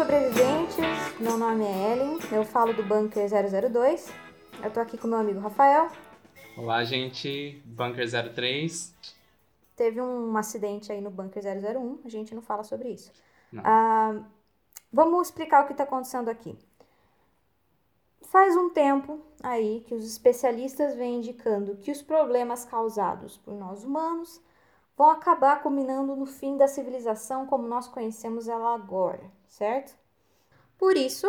Sobreviventes, meu nome é Ellen, eu falo do Bunker 002. Eu tô aqui com meu amigo Rafael. Olá, gente. Bunker 03. Teve um acidente aí no Bunker 001, a gente não fala sobre isso. Ah, vamos explicar o que está acontecendo aqui. Faz um tempo aí que os especialistas vêm indicando que os problemas causados por nós humanos vão acabar culminando no fim da civilização como nós conhecemos ela agora, certo? Por isso,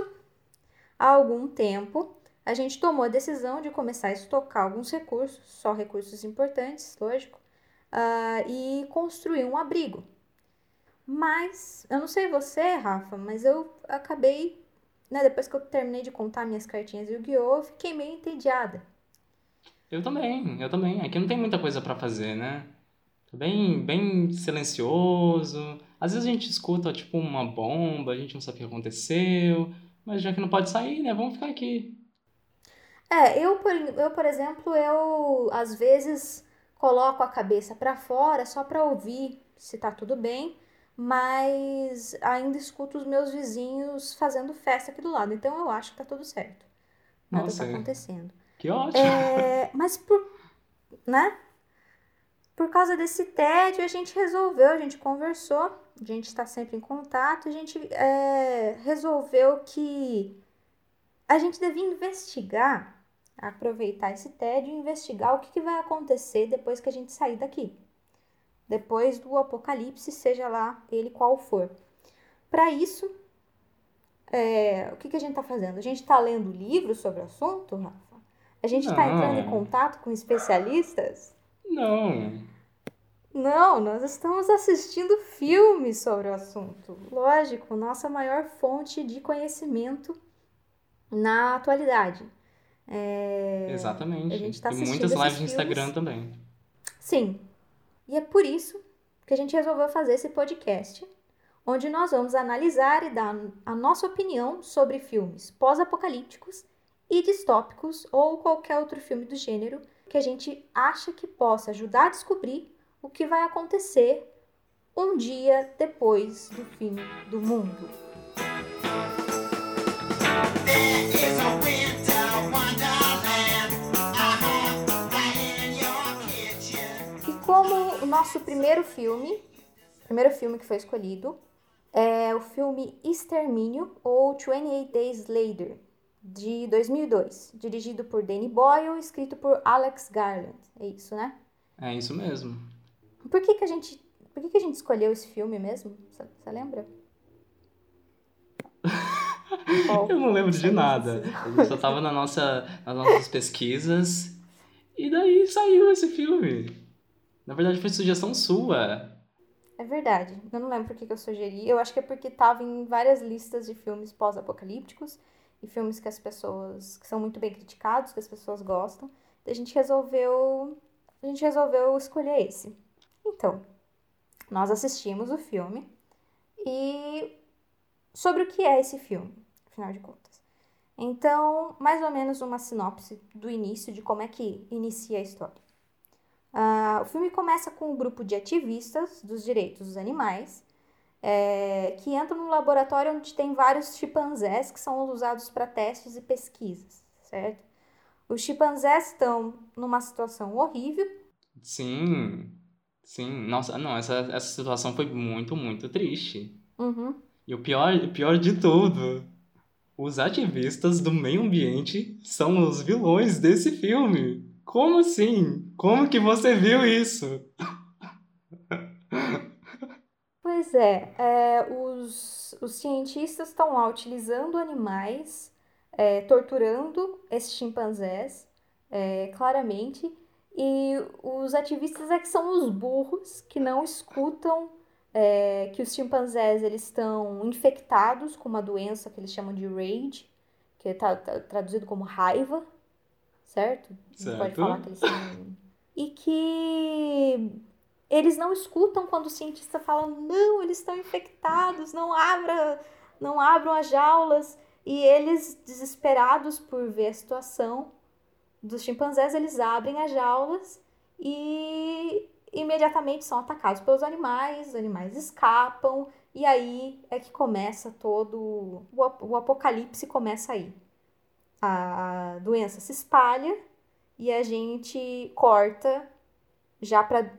há algum tempo, a gente tomou a decisão de começar a estocar alguns recursos, só recursos importantes, lógico, ah, e construir um abrigo. Mas, eu não sei você, Rafa, mas eu acabei, né, depois que eu terminei de contar minhas cartinhas de Yu-Gi-Oh!, fiquei meio entediada. Eu também, eu também. Aqui não tem muita coisa pra fazer, né? Bem, bem silencioso. Às vezes a gente escuta, tipo, uma bomba, a gente não sabe o que aconteceu. Mas já que não pode sair, né? Vamos ficar aqui. É, eu por, eu, por exemplo, eu às vezes coloco a cabeça pra fora só pra ouvir se tá tudo bem, mas ainda escuto os meus vizinhos fazendo festa aqui do lado, então eu acho que tá tudo certo. Nada Nossa, tá acontecendo. Que ótimo. É, mas por, né? Por causa desse tédio, a gente resolveu, a gente conversou, a gente está sempre em contato, a gente é, resolveu que a gente devia investigar, aproveitar esse tédio e investigar o que, que vai acontecer depois que a gente sair daqui. Depois do apocalipse, seja lá ele qual for. Para isso, é, o que, que a gente está fazendo? A gente está lendo livros sobre o assunto, Rafa? A gente está entrando em contato com especialistas? Não. Não, nós estamos assistindo filmes sobre o assunto. Lógico, nossa maior fonte de conhecimento na atualidade. É, Exatamente. a gente tá e assistindo muitas esses lives no. Instagram também. Sim. E é por isso que a gente resolveu fazer esse podcast, onde nós vamos analisar e dar a nossa opinião sobre filmes pós-apocalípticos e distópicos ou qualquer outro filme do gênero que a gente acha que possa ajudar a descobrir o que vai acontecer um dia depois do fim do mundo. E como o nosso primeiro filme, primeiro filme que foi escolhido, é o filme Extermínio ou 28 Days Later, de 2002, dirigido por Danny Boyle, escrito por Alex Garland. É isso, né? É isso mesmo. Por que, que a gente, por que, que a gente escolheu esse filme mesmo? Você lembra? Eu não lembro de nada. Eu só tava na nossa, nas nossas pesquisas. E daí saiu esse filme. Na verdade, foi sugestão sua. É verdade. Eu não lembro por que, que eu sugeri. Eu acho que é porque tava em várias listas de filmes pós-apocalípticos e filmes que as pessoas que são muito bem criticados, que as pessoas gostam. A gente resolveu a gente resolveu escolher esse. Então, nós assistimos o filme e sobre o que é esse filme, afinal de contas. Então, mais ou menos uma sinopse do início de como é que inicia a história. Ah, o filme começa com um grupo de ativistas dos direitos dos animais é, que entram num laboratório onde tem vários chimpanzés que são usados para testes e pesquisas, certo? Os chimpanzés estão numa situação horrível. Sim. Sim. Nossa, não, essa, essa situação foi muito, muito triste. Uhum. E o pior, o pior de tudo, os ativistas do meio ambiente são os vilões desse filme. Como assim? Como que você viu isso? Pois é, é, os, os cientistas estão lá utilizando animais, é, torturando esses chimpanzés, é, claramente, e os ativistas é que são os burros que não escutam é que os chimpanzés eles estão infectados com uma doença que eles chamam de rage, que está traduzido como raiva, certo? Certo. Não pode falar que eles têm... E que eles não escutam quando o cientista fala, não, eles estão infectados, não abra, não abram as jaulas. E eles, desesperados por ver a situação dos chimpanzés, eles abrem as jaulas e imediatamente são atacados pelos animais, os animais escapam, e aí é que começa todo. O apocalipse começa aí. A doença se espalha e a gente corta já para.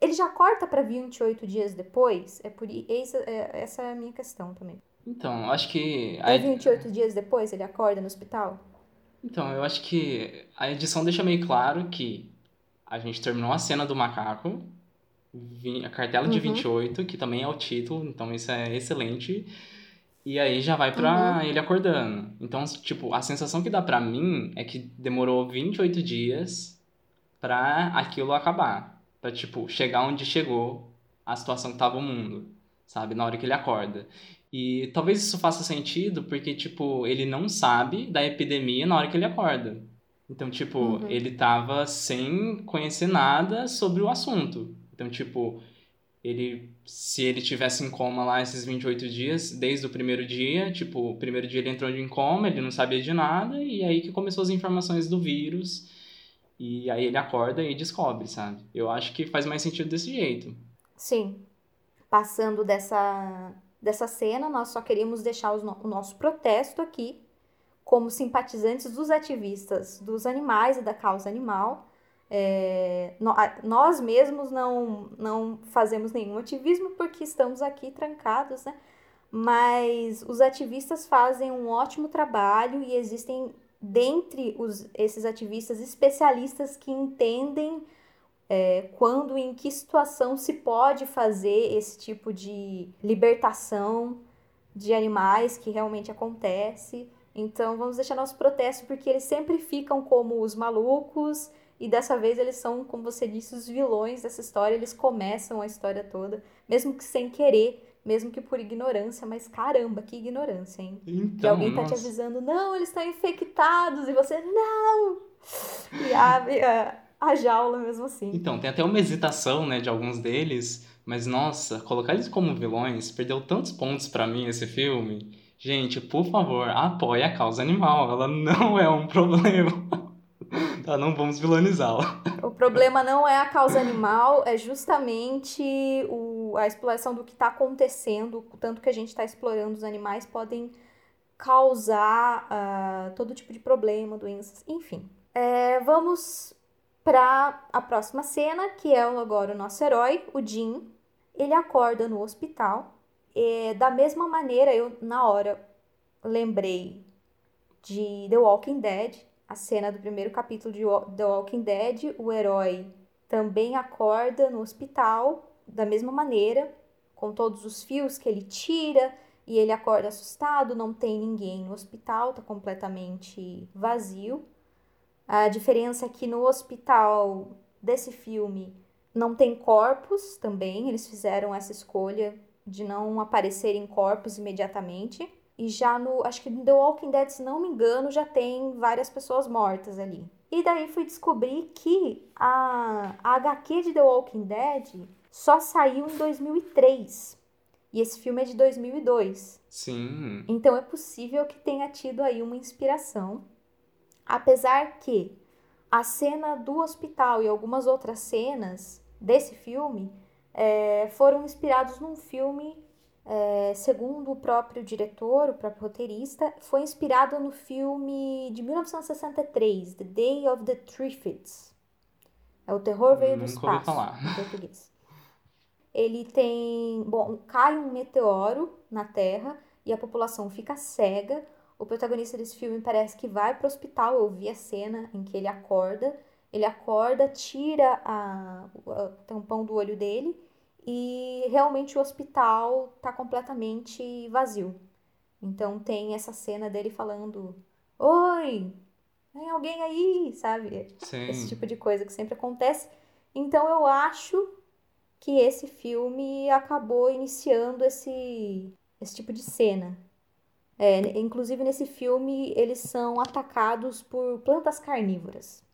Ele já corta para 28 dias depois? É por essa, é, essa é a minha questão também. Então, acho que. A... 28 dias depois ele acorda no hospital? Então, eu acho que a edição deixa meio claro que a gente terminou a cena do macaco, a cartela de uhum. 28, que também é o título, então isso é excelente. E aí já vai pra uhum. ele acordando. Então, tipo, a sensação que dá pra mim é que demorou 28 dias pra aquilo acabar. Pra, tipo, chegar onde chegou a situação que tava o mundo, sabe? Na hora que ele acorda. E talvez isso faça sentido porque, tipo, ele não sabe da epidemia na hora que ele acorda. Então, tipo, uhum. ele tava sem conhecer nada sobre o assunto. Então, tipo, ele se ele tivesse em coma lá esses 28 dias, desde o primeiro dia, tipo, o primeiro dia ele entrou em coma, ele não sabia de nada, e aí que começou as informações do vírus, e aí ele acorda e descobre, sabe? Eu acho que faz mais sentido desse jeito. Sim. Passando dessa, dessa cena, nós só queríamos deixar o nosso protesto aqui como simpatizantes dos ativistas dos animais e da causa animal. É, nós mesmos não, não fazemos nenhum ativismo porque estamos aqui trancados, né? Mas os ativistas fazem um ótimo trabalho e existem dentre os, esses ativistas especialistas que entendem é, quando e em que situação se pode fazer esse tipo de libertação de animais que realmente acontece. Então vamos deixar nosso protesto porque eles sempre ficam como os malucos e dessa vez eles são, como você disse, os vilões dessa história. Eles começam a história toda, mesmo que sem querer, mesmo que por ignorância, mas caramba, que ignorância, hein? Então, que alguém nossa. tá te avisando, não, eles estão infectados, e você, não! E abre a, a jaula mesmo assim. Então, tem até uma hesitação, né, de alguns deles, mas nossa, colocar eles como vilões perdeu tantos pontos para mim esse filme. Gente, por favor, apoie a causa animal. Ela não é um problema. tá, não vamos vilanizá-la. O problema não é a causa animal, é justamente o, a exploração do que está acontecendo. Tanto que a gente está explorando os animais podem causar uh, todo tipo de problema, doenças, enfim. É, vamos para a próxima cena, que é agora o nosso herói, o Jim. Ele acorda no hospital é, da mesma maneira, eu na hora lembrei de The Walking Dead, a cena do primeiro capítulo de The Walking Dead, o herói também acorda no hospital da mesma maneira, com todos os fios que ele tira e ele acorda assustado, não tem ninguém no hospital, tá completamente vazio. A diferença é que no hospital desse filme não tem corpos também, eles fizeram essa escolha de não aparecerem corpos imediatamente. E já no, acho que no The Walking Dead, se não me engano, já tem várias pessoas mortas ali. E daí fui descobrir que a, a HQ de The Walking Dead só saiu em 2003. E esse filme é de 2002. Sim. Então é possível que tenha tido aí uma inspiração. Apesar que a cena do hospital e algumas outras cenas desse filme é, foram inspirados num filme, é, segundo o próprio diretor, o próprio roteirista, foi inspirado no filme de 1963, The Day of the Triffids. É o terror veio do espaço, em português. Ele tem, bom, cai um meteoro na Terra e a população fica cega. O protagonista desse filme parece que vai para o hospital. Eu vi a cena em que ele acorda. Ele acorda, tira a, o tampão do olho dele e realmente o hospital tá completamente vazio. Então tem essa cena dele falando: Oi, tem alguém aí, sabe? Sim. Esse tipo de coisa que sempre acontece. Então eu acho que esse filme acabou iniciando esse, esse tipo de cena. É, inclusive, nesse filme, eles são atacados por plantas carnívoras.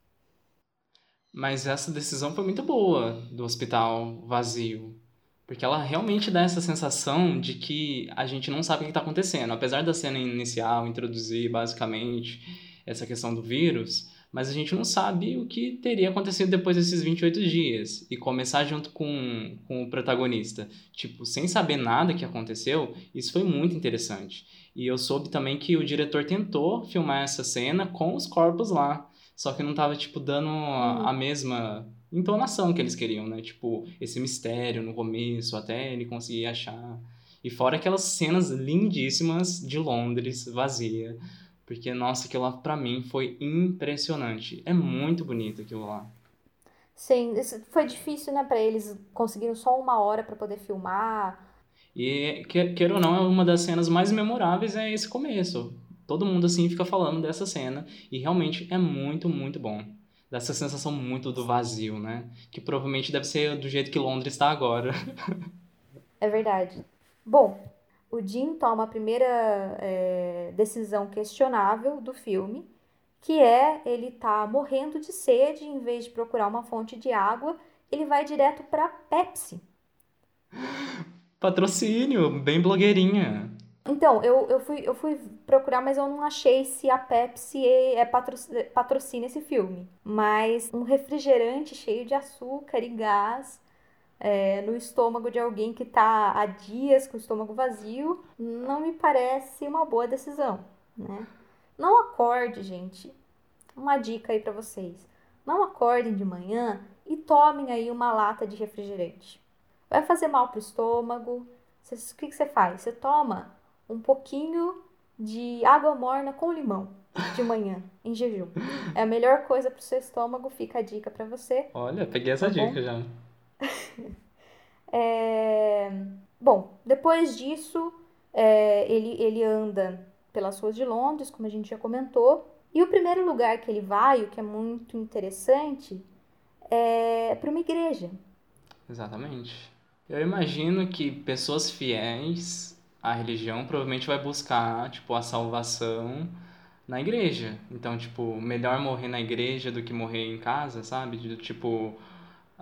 Mas essa decisão foi muito boa do hospital vazio. Porque ela realmente dá essa sensação de que a gente não sabe o que está acontecendo. Apesar da cena inicial introduzir basicamente essa questão do vírus, mas a gente não sabe o que teria acontecido depois desses 28 dias. E começar junto com, com o protagonista, tipo, sem saber nada que aconteceu, isso foi muito interessante. E eu soube também que o diretor tentou filmar essa cena com os corpos lá, só que não tava, tipo, dando a, a mesma entonação que eles queriam, né? Tipo, esse mistério no começo, até ele conseguir achar. E fora aquelas cenas lindíssimas de Londres, vazia. Porque, nossa, aquilo lá pra mim foi impressionante. É muito bonito aquilo lá. Sim, foi difícil, né, pra eles conseguiram só uma hora para poder filmar. E, quer ou não, é uma das cenas mais memoráveis é esse começo. Todo mundo, assim, fica falando dessa cena. E realmente é muito, muito bom dessa sensação muito do vazio, né? Que provavelmente deve ser do jeito que Londres está agora. é verdade. Bom, o Jim toma a primeira é, decisão questionável do filme, que é ele tá morrendo de sede, em vez de procurar uma fonte de água, ele vai direto para Pepsi. Patrocínio, bem blogueirinha. Então, eu, eu, fui, eu fui procurar, mas eu não achei se a Pepsi é, é patro, patrocina esse filme. Mas um refrigerante cheio de açúcar e gás é, no estômago de alguém que está há dias com o estômago vazio não me parece uma boa decisão, né? Não acorde, gente. Uma dica aí para vocês. Não acordem de manhã e tomem aí uma lata de refrigerante. Vai fazer mal pro estômago. o que, que você faz? Você toma um pouquinho de água morna com limão de manhã, em jejum. É a melhor coisa pro seu estômago, fica a dica para você. Olha, peguei essa tá dica bom? já. é... Bom, depois disso, é, ele, ele anda pelas ruas de Londres, como a gente já comentou. E o primeiro lugar que ele vai, o que é muito interessante, é para uma igreja. Exatamente. Eu imagino que pessoas fiéis a religião provavelmente vai buscar, tipo, a salvação na igreja. Então, tipo, melhor morrer na igreja do que morrer em casa, sabe? Tipo,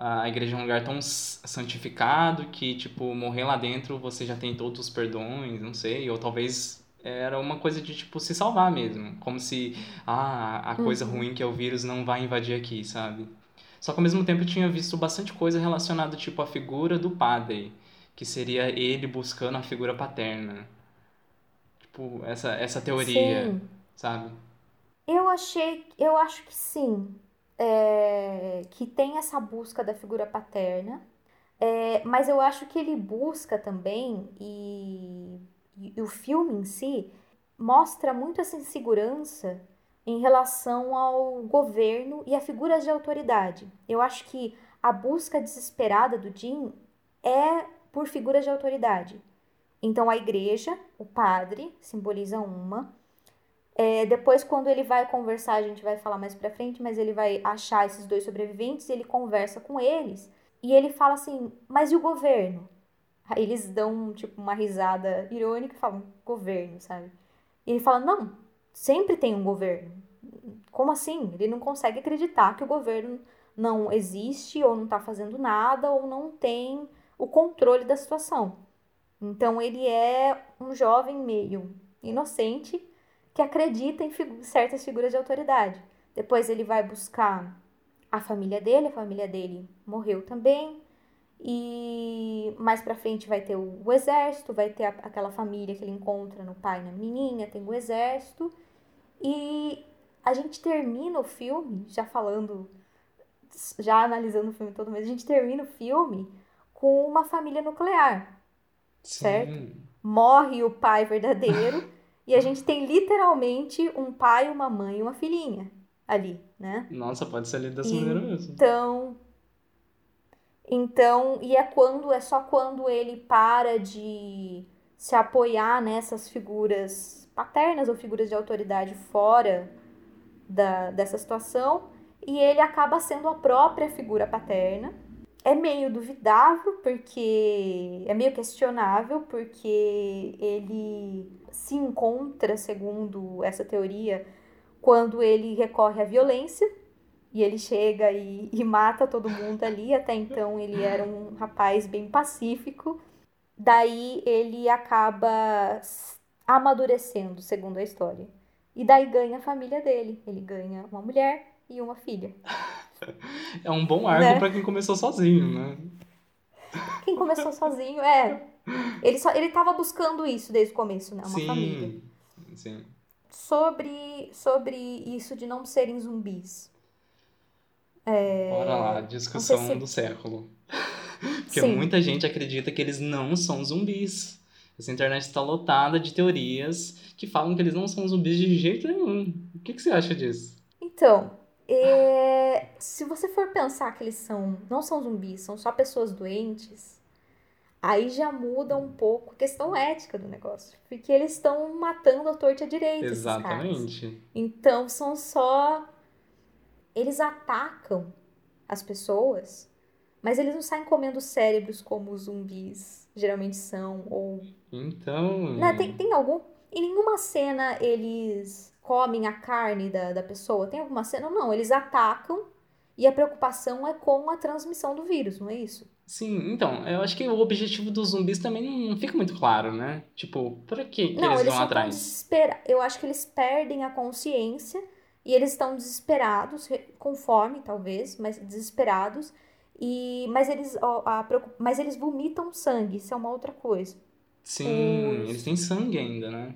a igreja é um lugar tão santificado que, tipo, morrer lá dentro você já tem todos os perdões, não sei, ou talvez era uma coisa de, tipo, se salvar mesmo. Como se, ah, a coisa uhum. ruim que é o vírus não vai invadir aqui, sabe? Só que ao mesmo tempo eu tinha visto bastante coisa relacionada, tipo, à figura do padre que seria ele buscando a figura paterna. Tipo, essa, essa teoria, sim. sabe? Eu achei, eu acho que sim, é, que tem essa busca da figura paterna, é, mas eu acho que ele busca também, e, e o filme em si mostra muito essa insegurança em relação ao governo e a figuras de autoridade. Eu acho que a busca desesperada do Jim é por figuras de autoridade. Então, a igreja, o padre, simboliza uma. É, depois, quando ele vai conversar, a gente vai falar mais pra frente, mas ele vai achar esses dois sobreviventes e ele conversa com eles. E ele fala assim: Mas e o governo? Aí eles dão, tipo, uma risada irônica e falam: Governo, sabe? E ele fala: Não, sempre tem um governo. Como assim? Ele não consegue acreditar que o governo não existe, ou não tá fazendo nada, ou não tem o controle da situação. Então ele é um jovem meio inocente que acredita em figu certas figuras de autoridade. Depois ele vai buscar a família dele, a família dele morreu também. E mais pra frente vai ter o, o exército, vai ter a, aquela família que ele encontra no pai e na menininha, tem o exército. E a gente termina o filme, já falando, já analisando o filme todo, mas a gente termina o filme com uma família nuclear, Sim. certo? Morre o pai verdadeiro e a gente tem literalmente um pai, uma mãe e uma filhinha ali, né? Nossa, pode ser ali dessa maneira mesmo. Então, então, e é quando é só quando ele para de se apoiar nessas figuras paternas ou figuras de autoridade fora da, dessa situação e ele acaba sendo a própria figura paterna é meio duvidável, porque é meio questionável, porque ele se encontra, segundo essa teoria, quando ele recorre à violência e ele chega e, e mata todo mundo ali. Até então ele era um rapaz bem pacífico. Daí ele acaba amadurecendo, segundo a história. E daí ganha a família dele. Ele ganha uma mulher e uma filha. É um bom arco Né? pra quem começou sozinho, né? Quem começou sozinho, é. Ele, só, ele tava buscando isso desde o começo, né? Uma sim, família. sim. Sobre, sobre isso de não serem zumbis. Bora lá, discussão se- do século. Porque Sim. muita gente acredita que eles não são zumbis. Essa internet está lotada de teorias que falam que eles não são zumbis de jeito nenhum. O que, que você acha disso? Então, é, se você for pensar que eles são, não são zumbis, são só pessoas doentes, aí já muda um pouco a questão ética do negócio. Porque eles estão matando a torta direita. Exatamente. Então são só. Eles atacam as pessoas, mas eles não saem comendo cérebros como os zumbis geralmente são. Ou. Então. Né, tem, tem algum. Em nenhuma cena eles comem a carne da, da pessoa. Tem alguma cena? Não, eles atacam e a preocupação é com a transmissão do vírus, não é isso? Sim, então, eu acho que o objetivo dos zumbis também não fica muito claro, né? Tipo, pra que, que não, eles eles vão atrás? Eu acho que eles perdem a consciência e eles estão desesperados, com fome, talvez, mas desesperados. E, mas, eles, a mas eles vomitam sangue, isso é uma outra coisa. Sim, os- eles têm sangue ainda, né?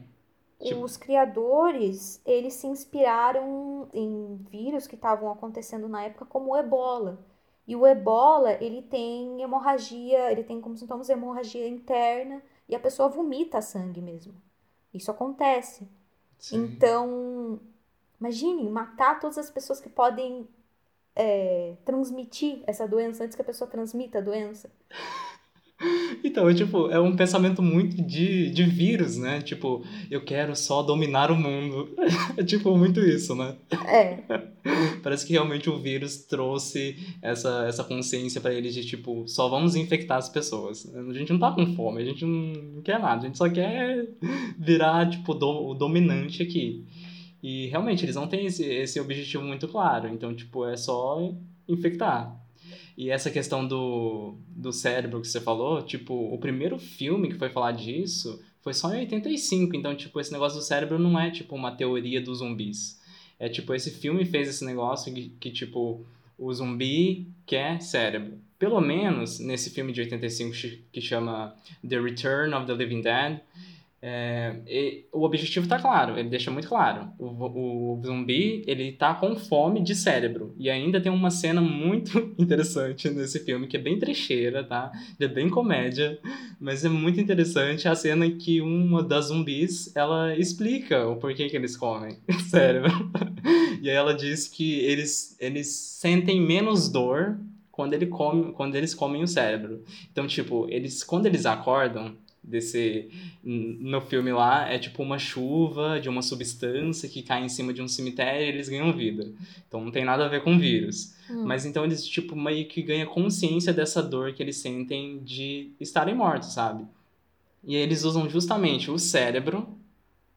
Tipo- Os criadores, eles se inspiraram em vírus que estavam acontecendo na época, como o ebola. E o ebola, ele tem hemorragia, ele tem como sintomas hemorragia interna e a pessoa vomita sangue mesmo. Isso acontece. Sim. Então, imagine matar todas as pessoas que podem é, transmitir essa doença antes que a pessoa transmita a doença. Então, tipo, é um pensamento muito de, de vírus, né? Tipo, eu quero só dominar o mundo. É tipo muito isso, né? É, Parece que realmente o vírus trouxe essa, essa consciência pra eles de, tipo, só vamos infectar as pessoas. A gente não tá com fome, a gente não quer nada, a gente só quer virar, tipo, do- o dominante aqui. E realmente, eles não têm esse, esse objetivo muito claro. Então, tipo, é só infectar. E essa questão do, do cérebro que você falou, tipo, o primeiro filme que foi falar disso foi só em 85. Então, tipo, esse negócio do cérebro não é, tipo, uma teoria dos zumbis. É, tipo, esse filme fez esse negócio que, que tipo, o zumbi quer cérebro. Pelo menos nesse filme de 85 chi- que chama The Return of the Living Dead, é, e o objetivo tá claro, ele deixa muito claro. O, o zumbi, ele tá com fome de cérebro. E ainda tem uma cena muito interessante nesse filme, que é bem trecheira, tá? É bem comédia, mas é muito interessante a cena em que uma das zumbis, ela explica o porquê que eles comem cérebro. E aí ela diz que eles, eles sentem menos dor quando, ele come, quando eles comem o cérebro. Então, tipo, eles quando eles acordam desse no filme lá é tipo uma chuva de uma substância que cai em cima de um cemitério e eles ganham vida. Então não tem nada a ver com vírus. Hum. Mas então eles tipo meio que ganham consciência dessa dor que eles sentem de estarem mortos, sabe? E aí eles usam justamente o cérebro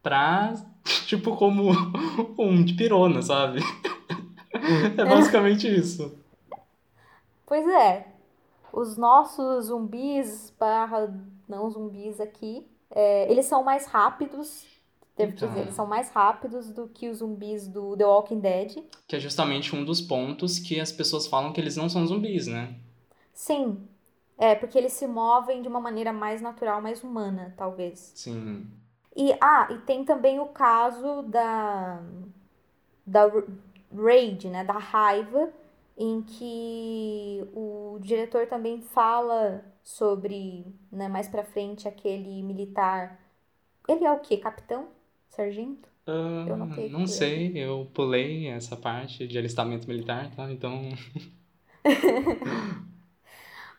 pra tipo como um de pirona, sabe? É basicamente isso. Pois é. Os nossos zumbis barra não zumbis aqui, é, eles são mais rápidos. Devo Então. dizer, eles são mais rápidos do que os zumbis do The Walking Dead. Que é justamente um dos pontos que as pessoas falam que eles não são zumbis, né? Sim. É, porque eles se movem de uma maneira mais natural, mais humana, talvez. Sim. E, ah, e tem também o caso da, da rage, né, da raiva, em que o diretor também fala sobre, né, mais pra frente, aquele militar. Ele é o quê? Capitão? Sargento? Ah, Eu não ele- sei, eu pulei essa parte de alistamento militar, tá? Então,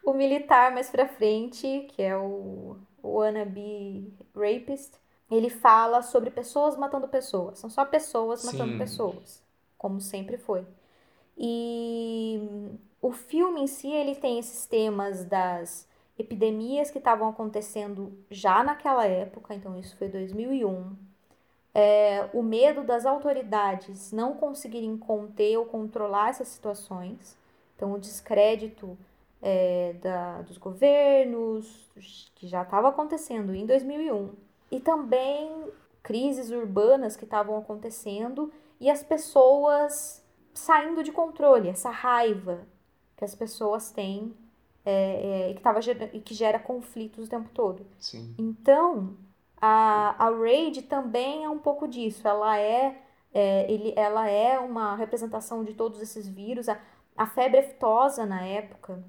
O militar mais pra frente, que é o, o wannabe rapist, ele fala sobre pessoas matando pessoas. São só pessoas matando Sim. pessoas, como sempre foi. E O filme em si, ele tem esses temas das epidemias que estavam acontecendo já naquela época, então isso foi 2001. É, o medo das autoridades não conseguirem conter ou controlar essas situações, então o descrédito é, da, dos governos, que já estava acontecendo em 2001, e também crises urbanas que estavam acontecendo e as pessoas saindo de controle, essa raiva que as pessoas têm é, é, e, que tava, que gera conflitos o tempo todo. Sim. Então, a, a Raid também é um pouco disso. Ela é, é, ele, ela é uma representação de todos esses vírus. A, a febre aftosa na época,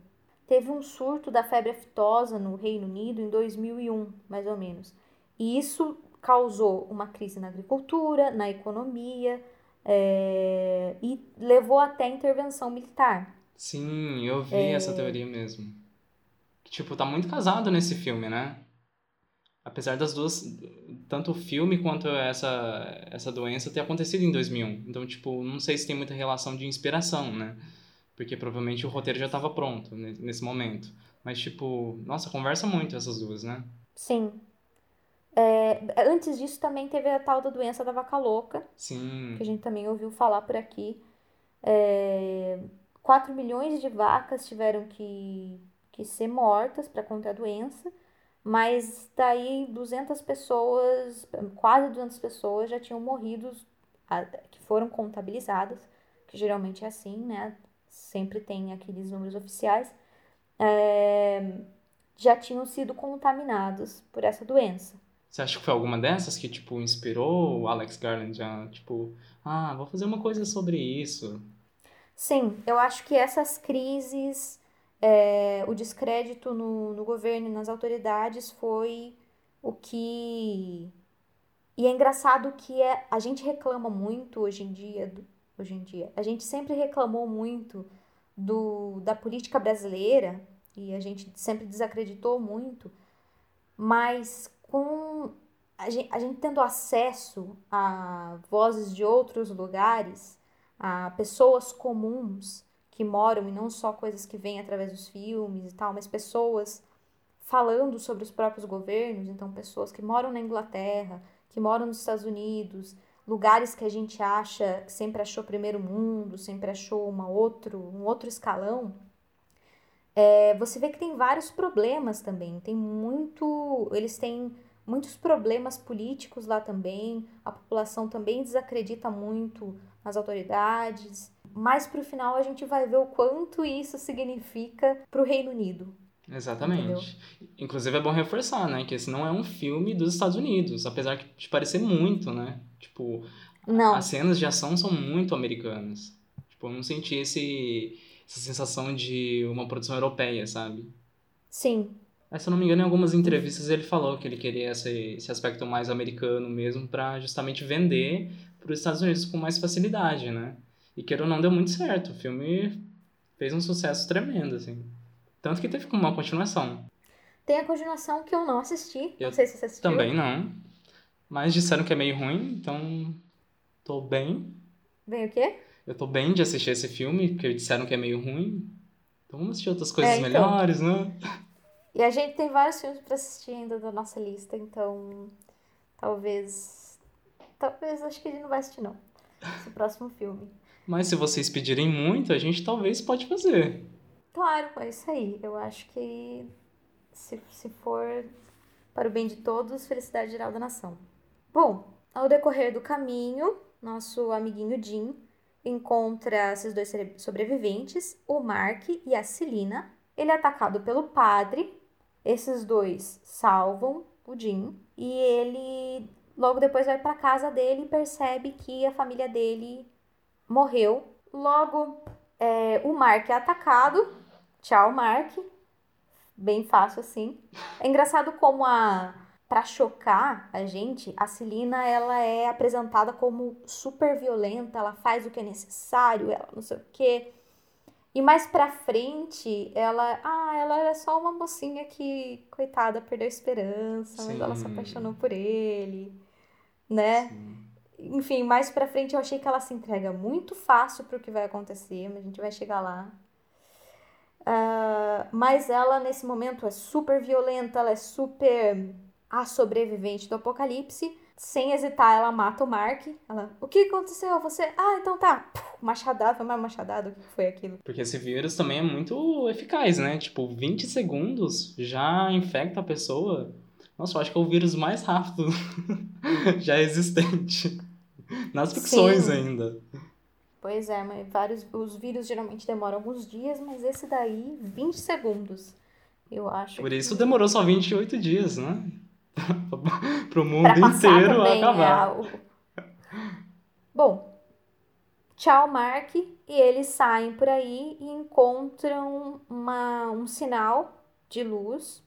teve um surto da febre aftosa no Reino Unido em 2001, mais ou menos. E isso causou uma crise na agricultura, na economia é, e levou até intervenção militar. Sim, eu vi é... essa teoria mesmo. Tipo, tá muito casado nesse filme, né? Apesar das duas, tanto o filme quanto essa, essa doença ter acontecido em 2001. Então, tipo, não sei se tem muita relação de inspiração, né? Porque provavelmente o roteiro já estava pronto nesse momento. Mas, tipo, nossa, conversa muito essas duas, né? Sim. É, antes disso também teve a tal da doença da vaca louca. Sim. Que a gente também ouviu falar por aqui. É, 4 milhões de vacas tiveram que, que ser mortas para conter a doença, mas daí 200 pessoas, quase 200 pessoas já tinham morrido, que foram contabilizadas, que geralmente é assim, né? Sempre tem aqueles números oficiais, é, já tinham sido contaminados por essa doença. Você acha que foi alguma dessas que, tipo, inspirou o Alex Garland a, tipo, ah, vou fazer uma coisa sobre isso? Sim, eu acho que essas crises, é, o descrédito no, no governo e nas autoridades foi o que. E é engraçado que é, a gente reclama muito hoje em dia, do, hoje em dia, a gente sempre reclamou muito do, da política brasileira e a gente sempre desacreditou muito, mas com a gente, a gente tendo acesso a vozes de outros lugares, a pessoas comuns que moram e não só coisas que vêm através dos filmes e tal, mas pessoas falando sobre os próprios governos, então pessoas que moram na Inglaterra, que moram nos Estados Unidos, lugares que a gente acha, que sempre achou primeiro mundo, sempre achou uma outro, um outro escalão, é, você vê que tem vários problemas também, tem muito, eles têm muitos problemas políticos lá também, a população também desacredita muito as autoridades. Mais para o final a gente vai ver o quanto isso significa para o Reino Unido. Exatamente. Entendeu? Inclusive é bom reforçar, né, que esse não é um filme dos Estados Unidos, apesar de parecer muito, né? Tipo, não. as cenas de ação são muito americanas. Tipo, eu não senti esse essa sensação de uma produção europeia, sabe? Sim. Mas, se eu não me engano, em algumas entrevistas ele falou que ele queria esse, esse aspecto mais americano mesmo para justamente vender para os Estados Unidos com mais facilidade, né? E queira ou não, deu muito certo. O filme fez um sucesso tremendo, assim. Tanto que teve uma continuação. Tem a continuação que eu não assisti. Eu não sei se você assistiu. Também não. Mas disseram que é meio ruim, então tô bem. Bem o quê? Eu tô bem de assistir esse filme, porque disseram que é meio ruim. Então vamos assistir outras coisas é, então. melhores, né? E a gente tem vários filmes para assistir ainda da nossa lista, então talvez talvez acho que a gente não vai assistir, não. Esse próximo filme. Mas se vocês pedirem muito, a gente talvez pode fazer. Claro, é isso aí. Eu acho que se, se for para o bem de todos, felicidade geral da nação. Bom, ao decorrer do caminho, nosso amiguinho Jim encontra esses dois sobreviventes, o Mark e a Celina. Ele é atacado pelo padre. Esses dois salvam o Jim e ele Logo depois vai para casa dele e percebe que a família dele morreu. Logo, é, o Mark é atacado. Tchau, Mark. Bem fácil assim. É engraçado como a para chocar a gente, a Celina ela é apresentada como super violenta, ela faz o que é necessário, ela não sei o quê. E mais pra frente, ela, ah, ela era só uma mocinha que, coitada, perdeu a esperança, Sim. mas ela se apaixonou por ele né? Sim. Enfim, mais pra frente eu achei que ela se entrega muito fácil pro que vai acontecer, mas a gente vai chegar lá. Uh, mas ela, nesse momento, é super violenta, ela é super a sobrevivente do apocalipse. Sem hesitar, ela mata o Mark. Ela, o que aconteceu? Você, ah, então tá. machadada, foi mais machadada, o que foi aquilo? Porque esse vírus também é muito eficaz, né? Tipo, 20 segundos já infecta a pessoa. Nossa, eu acho que é o vírus mais rápido já existente. Nas ficções Sim. ainda. Pois é, mas vários, os vírus geralmente demoram alguns dias, mas esse daí, 20 segundos. Eu acho. Por isso que... demorou só 28 dias, né? Pro mundo inteiro também, acabar. É, o... Bom, tchau, Mark. E eles saem por aí e encontram uma, um sinal de luz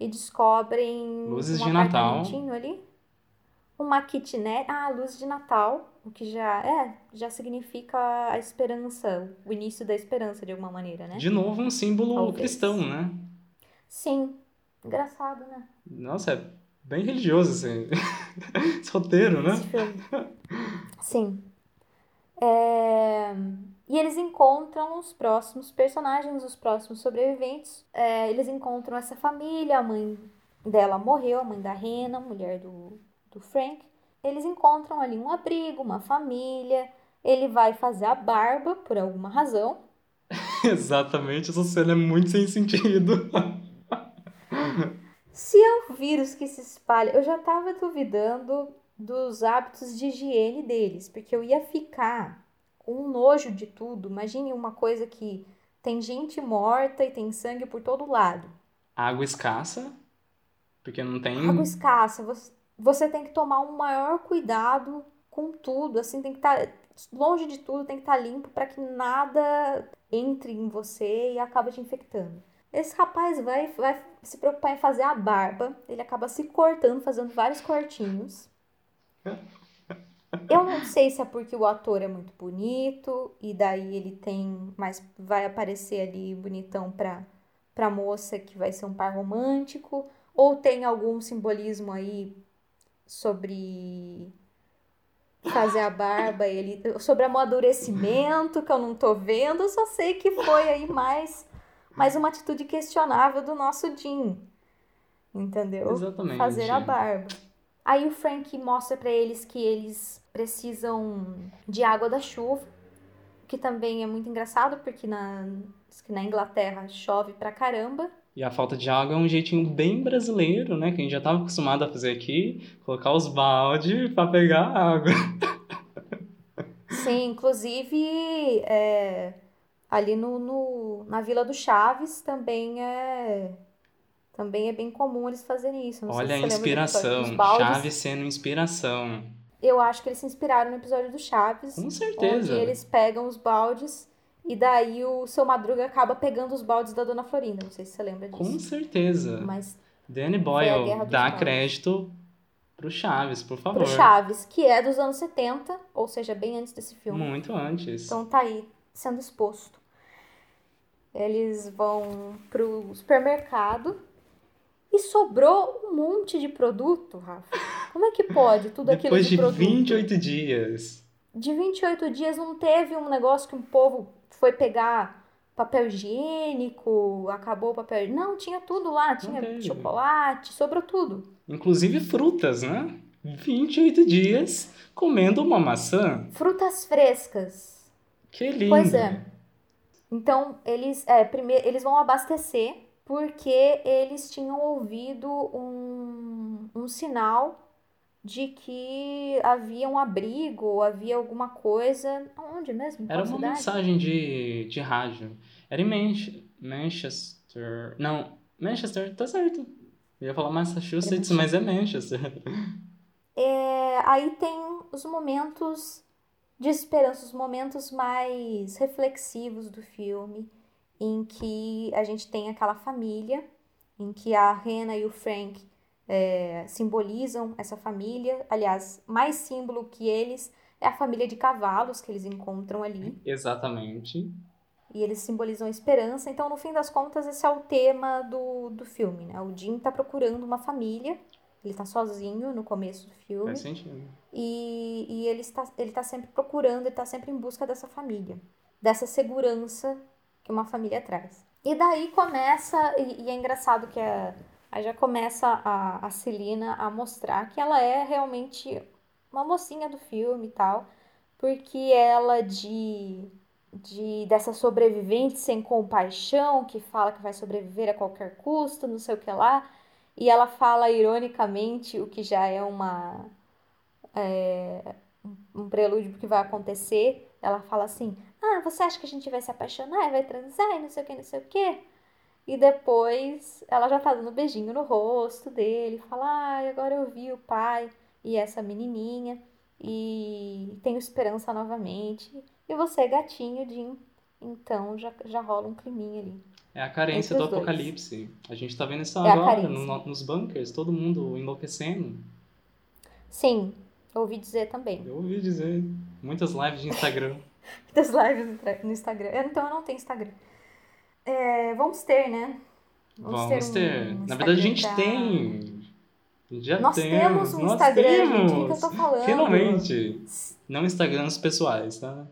e descobrem luzes um de Natal ali. Uma kitnet. Ah, luz de Natal o que já é, já significa a esperança, o início da esperança de alguma maneira, né? De novo um símbolo Talvez. cristão, né? Sim. Engraçado, né? Nossa, é bem religioso assim. Esse roteiro, né? Sim. É... E eles encontram os próximos personagens, os próximos sobreviventes. É, eles encontram essa família, a mãe dela morreu, a mãe da Rena, mulher do, do Frank eles encontram ali um abrigo, uma família. Ele vai fazer a barba por alguma razão. Exatamente, essa cena é muito sem sentido. se é um vírus que se espalha, eu já tava duvidando dos hábitos de higiene deles, porque eu ia ficar com um nojo de tudo. Imagine uma coisa que tem gente morta e tem sangue por todo lado. Água escassa, porque não tem. Água escassa, você você tem que tomar um maior cuidado com tudo, assim, tem que estar tá, longe de tudo, tem que estar tá limpo para que nada entre em você e acabe te infectando. Esse rapaz vai, vai se preocupar em fazer a barba, ele acaba se cortando, fazendo vários cortinhos. Eu não sei se é porque o ator é muito bonito e daí ele tem, mas vai aparecer ali bonitão pra, pra moça que vai ser um par romântico, ou tem algum simbolismo aí sobre fazer a barba, ele sobre amadurecimento que eu não tô vendo, eu só sei que foi aí mais mais uma atitude questionável do nosso Jim. Entendeu? Exatamente. Fazer a barba. Aí o Frank mostra para eles que eles precisam de água da chuva, que também é muito engraçado porque na, na Inglaterra chove pra caramba. E a falta de água é um jeitinho bem brasileiro, né? Que a gente já estava acostumado a fazer aqui, colocar os baldes para pegar água. Sim, inclusive é, ali no, no, na Vila do Chaves também é também é bem comum eles fazerem isso. Não Olha a inspiração, Chaves sendo inspiração. Eu acho que eles se inspiraram no episódio do Chaves. Com certeza. Onde eles pegam os baldes e daí o seu Madruga acaba pegando os baldes da Dona Florinda. Não sei se você lembra disso. Com certeza. Mas Danny Boyle dá crédito pro Chaves, por favor. Pro Chaves, que é dos anos 70, ou seja, bem antes desse filme. Muito antes. Então tá aí, sendo exposto. Eles vão pro supermercado e sobrou um monte de produto, Rafa. Como é que pode tudo aquilo de, de produto? Depois de 28 dias. De 28 dias não teve um negócio que um povo foi pegar papel higiênico, acabou o papel. Não, tinha tudo lá, tinha okay. chocolate, sobrou tudo. Inclusive frutas, né? 28 dias comendo uma maçã. Frutas frescas. Que lindo. Pois é. Então, eles, é, primeiro, eles vão abastecer porque eles tinham ouvido um, um sinal de que havia um abrigo, havia alguma coisa. Onde mesmo? Era uma cidade? mensagem de, de rádio. Era em Manchester. Não, Manchester, tá certo. Eu ia falar Massachusetts, mas é Manchester. É, aí tem os momentos de esperança, os momentos mais reflexivos do filme, em que a gente tem aquela família, em que a Rena e o Frank é, simbolizam essa família. Aliás, mais símbolo que eles é a família de cavalos que eles encontram ali. Exatamente. E eles simbolizam esperança. Então, no fim das contas, esse é o tema do, do filme, né? O Jim tá procurando uma família. Ele tá sozinho no começo do filme. Faz sentido. E, e ele, está, ele tá sempre procurando, ele tá sempre em busca dessa família. Dessa segurança que uma família traz. E daí começa, e, e é engraçado que a, aí já começa a, a Celina a mostrar que ela é realmente uma mocinha do filme e tal, porque ela de, de dessa sobrevivente sem compaixão, que fala que vai sobreviver a qualquer custo, não sei o que lá, e ela fala ironicamente o que já é uma é, um prelúdio que vai acontecer. Ela fala assim: Ah, você acha que a gente vai se apaixonar vai transar e não sei o que, não sei o que? E depois ela já tá dando beijinho no rosto dele, fala: Ah, agora eu vi o pai e essa menininha e tenho esperança novamente. E você, gatinho, Jim. Então já, já rola um climinha ali. É a carência do dois. apocalipse. A gente tá vendo isso É agora no- nos bunkers, todo mundo enlouquecendo. Sim, ouvi dizer também. Eu ouvi dizer muitas lives de Instagram. das lives no Instagram. Então eu não tenho Instagram. É, vamos ter, né? Vamos um ter. Na Instagram verdade, a gente pra- tem. Gente Já Nós temos. temos um Nós Instagram, gente, temos. o que que eu tô falando? Finalmente. Não Instagrams pessoais, tá?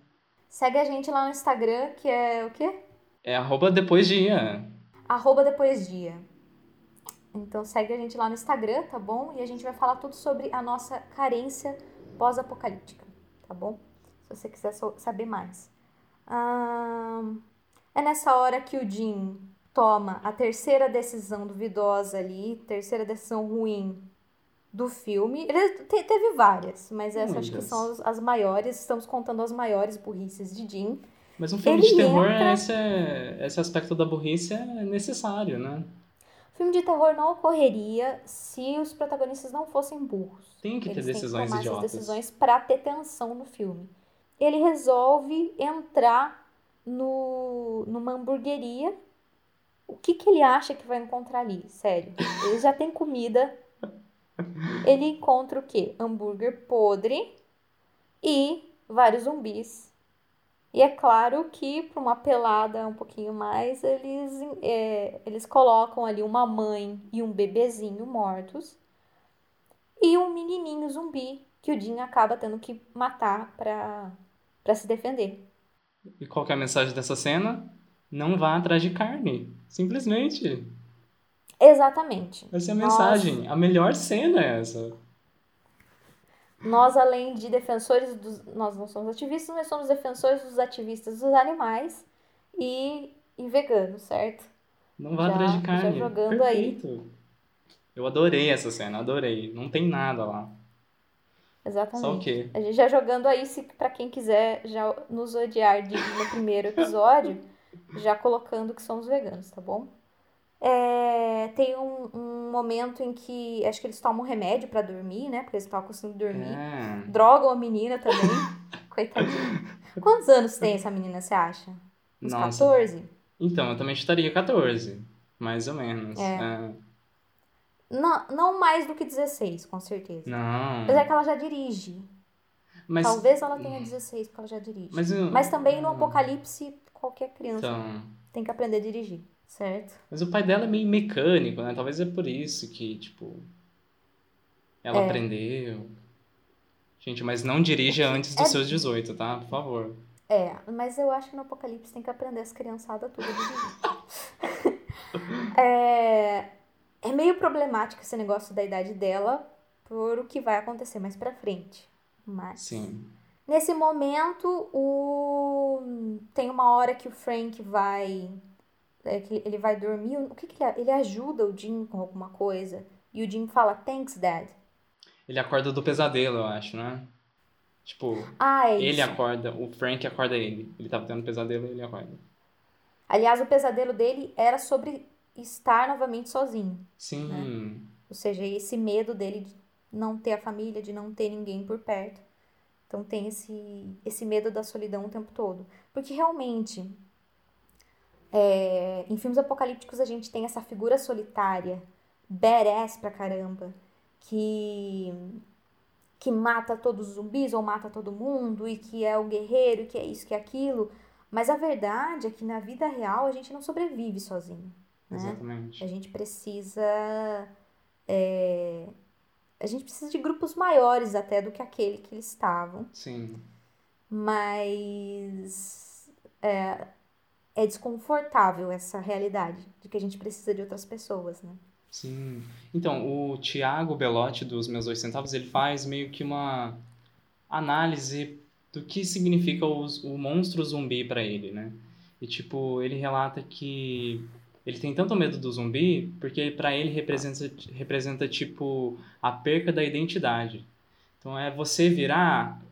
Segue a gente lá no Instagram, que é o quê? É arroba depois dia. Arroba depois dia. Então segue a gente lá no Instagram, tá bom? E a gente vai falar tudo sobre a nossa carência pós-apocalíptica, tá bom? Se você quiser saber mais. É nessa hora que o Jim toma a terceira decisão duvidosa ali, terceira decisão ruim do filme. Ele te- teve várias, mas essas acho que são as, as maiores. Estamos contando as maiores burrices de Jim. Mas um filme Ele de terror, entra- esse, é- esse aspecto da burrice é necessário, né? O filme de terror não ocorreria se os protagonistas não fossem burros. Tem que ter Eles decisões têm que tomar idiotas. essas decisões para ter tensão no filme. Ele resolve entrar no, numa hamburgueria. O que, que ele acha que vai encontrar ali? Sério. Ele já tem comida. Ele encontra o quê? Hambúrguer podre e vários zumbis. E é claro que, para uma pelada um pouquinho mais, eles, é, eles colocam ali uma mãe e um bebezinho mortos e um menininho zumbi que o Jim acaba tendo que matar pra se defender. E qual que é a mensagem dessa cena? Não vá atrás de carne. Simplesmente. Exatamente. Essa é a Nós- mensagem. A melhor cena é essa. Nós, além de defensores dos. Nós não somos ativistas, nós somos defensores dos ativistas dos animais e, e veganos, certo? Não vá Já- atrás de já carne. jogando aí. Perfeito. Eu adorei essa cena, adorei. Não tem nada lá. Exatamente. Só o quê? A gente já jogando aí, se para quem quiser já nos odiar de, no primeiro episódio, já colocando que somos veganos, tá bom? É, tem um, um momento em que acho que eles tomam remédio pra dormir, né? Porque eles não estavam conseguindo dormir. É. Drogam a menina também. Coitadinha. Quantos anos tem essa menina, você acha? Uns Nossa. 14? Então, eu também chutaria 14. Mais ou menos. É. É. Não, não mais do que 16, com certeza. Não. Apesar que ela já dirige. Mas, Talvez ela tenha 16, porque ela já dirige. mas, eu- Mas também no apocalipse, qualquer criança Então, tem que aprender a dirigir, certo? mas o pai dela é meio mecânico, né? Talvez é por isso que, tipo, ela É. aprendeu. Gente, mas não dirija antes dos é- seus 18, tá? Por favor. É, mas eu acho que no apocalipse tem que aprender as criançadas tudo dirigir. é, é meio problemático esse negócio da idade dela por o que vai acontecer mais pra frente. Mas Sim. nesse momento o tem uma hora que o Frank vai é, que ele vai dormir, o que que ele, ele ajuda o Jim com alguma coisa e o Jim fala thanks dad. Ele acorda do pesadelo, eu acho, né? Tipo, Ah, é ele acorda, o Frank acorda ele. Ele tava tendo pesadelo e ele acorda. Aliás, o pesadelo dele era sobre estar novamente sozinho. Sim. Né? Ou seja, esse medo dele de não ter a família, de não ter ninguém por perto. Então tem esse, esse medo da solidão o tempo todo. Porque realmente, é, em filmes apocalípticos a gente tem essa figura solitária, badass pra caramba, que, que mata todos os zumbis ou mata todo mundo e que é o guerreiro, que é isso, que é aquilo. Mas a verdade é que na vida real a gente não sobrevive sozinho. Né? Exatamente. A gente precisa. é, a gente precisa de grupos maiores até do que aquele que eles estavam. Sim. Mas. É, é desconfortável essa realidade de que a gente precisa de outras pessoas, né? Sim. Então, o Tiago Belotti dos Meus Dois Centavos, ele faz meio que uma análise do que significa o monstro zumbi para ele, né? E tipo, ele relata que ele tem tanto medo do zumbi porque para ele representa representa tipo a perca da identidade. Então é você virar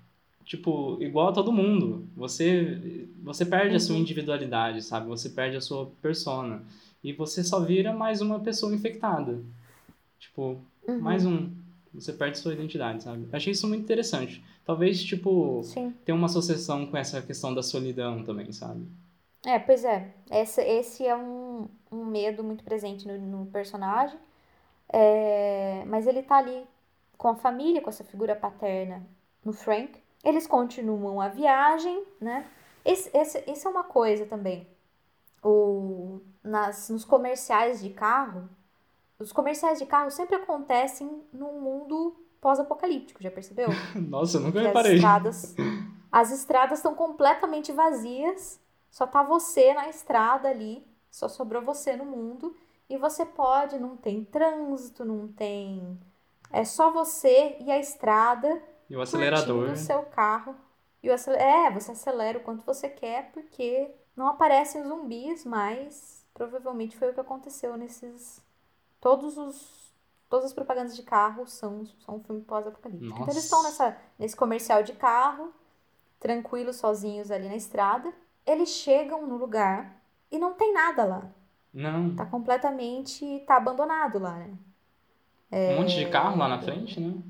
tipo igual a todo mundo. Você você perde a sua Uhum. individualidade, sabe? Você perde a sua persona e você só vira mais uma pessoa infectada. Tipo, Uhum. mais um. Você perde sua identidade, sabe? Eu achei isso muito interessante. Talvez, tipo, Sim. ter uma associação com essa questão da solidão também, sabe? É, pois é. Esse, esse é um, um medo muito presente no, no personagem. É, mas ele tá ali com a família, com essa figura paterna no Frank. Eles continuam a viagem, né? Esse, esse, isso é uma coisa também. O, nas, nos comerciais de carro, os comerciais de carro sempre acontecem num mundo pós-apocalíptico, já percebeu? Nossa, eu nunca que as reparei. estradas, as estradas estão completamente vazias, só tá você na estrada ali, só sobrou você no mundo e você pode, não tem trânsito, não tem, é só você e a estrada E o acelerador. o seu carro. E o acel- é, você acelera o quanto você quer porque não aparecem zumbis, mas provavelmente foi o que aconteceu nesses todos os todas as propagandas de carro são são um filme pós-apocalíptico. Então eles estão nessa nesse comercial de carro, tranquilos sozinhos ali na estrada. Eles chegam no lugar e não tem nada lá. Não. Tá completamente tá abandonado lá, né? Um monte de carro lá na frente, né?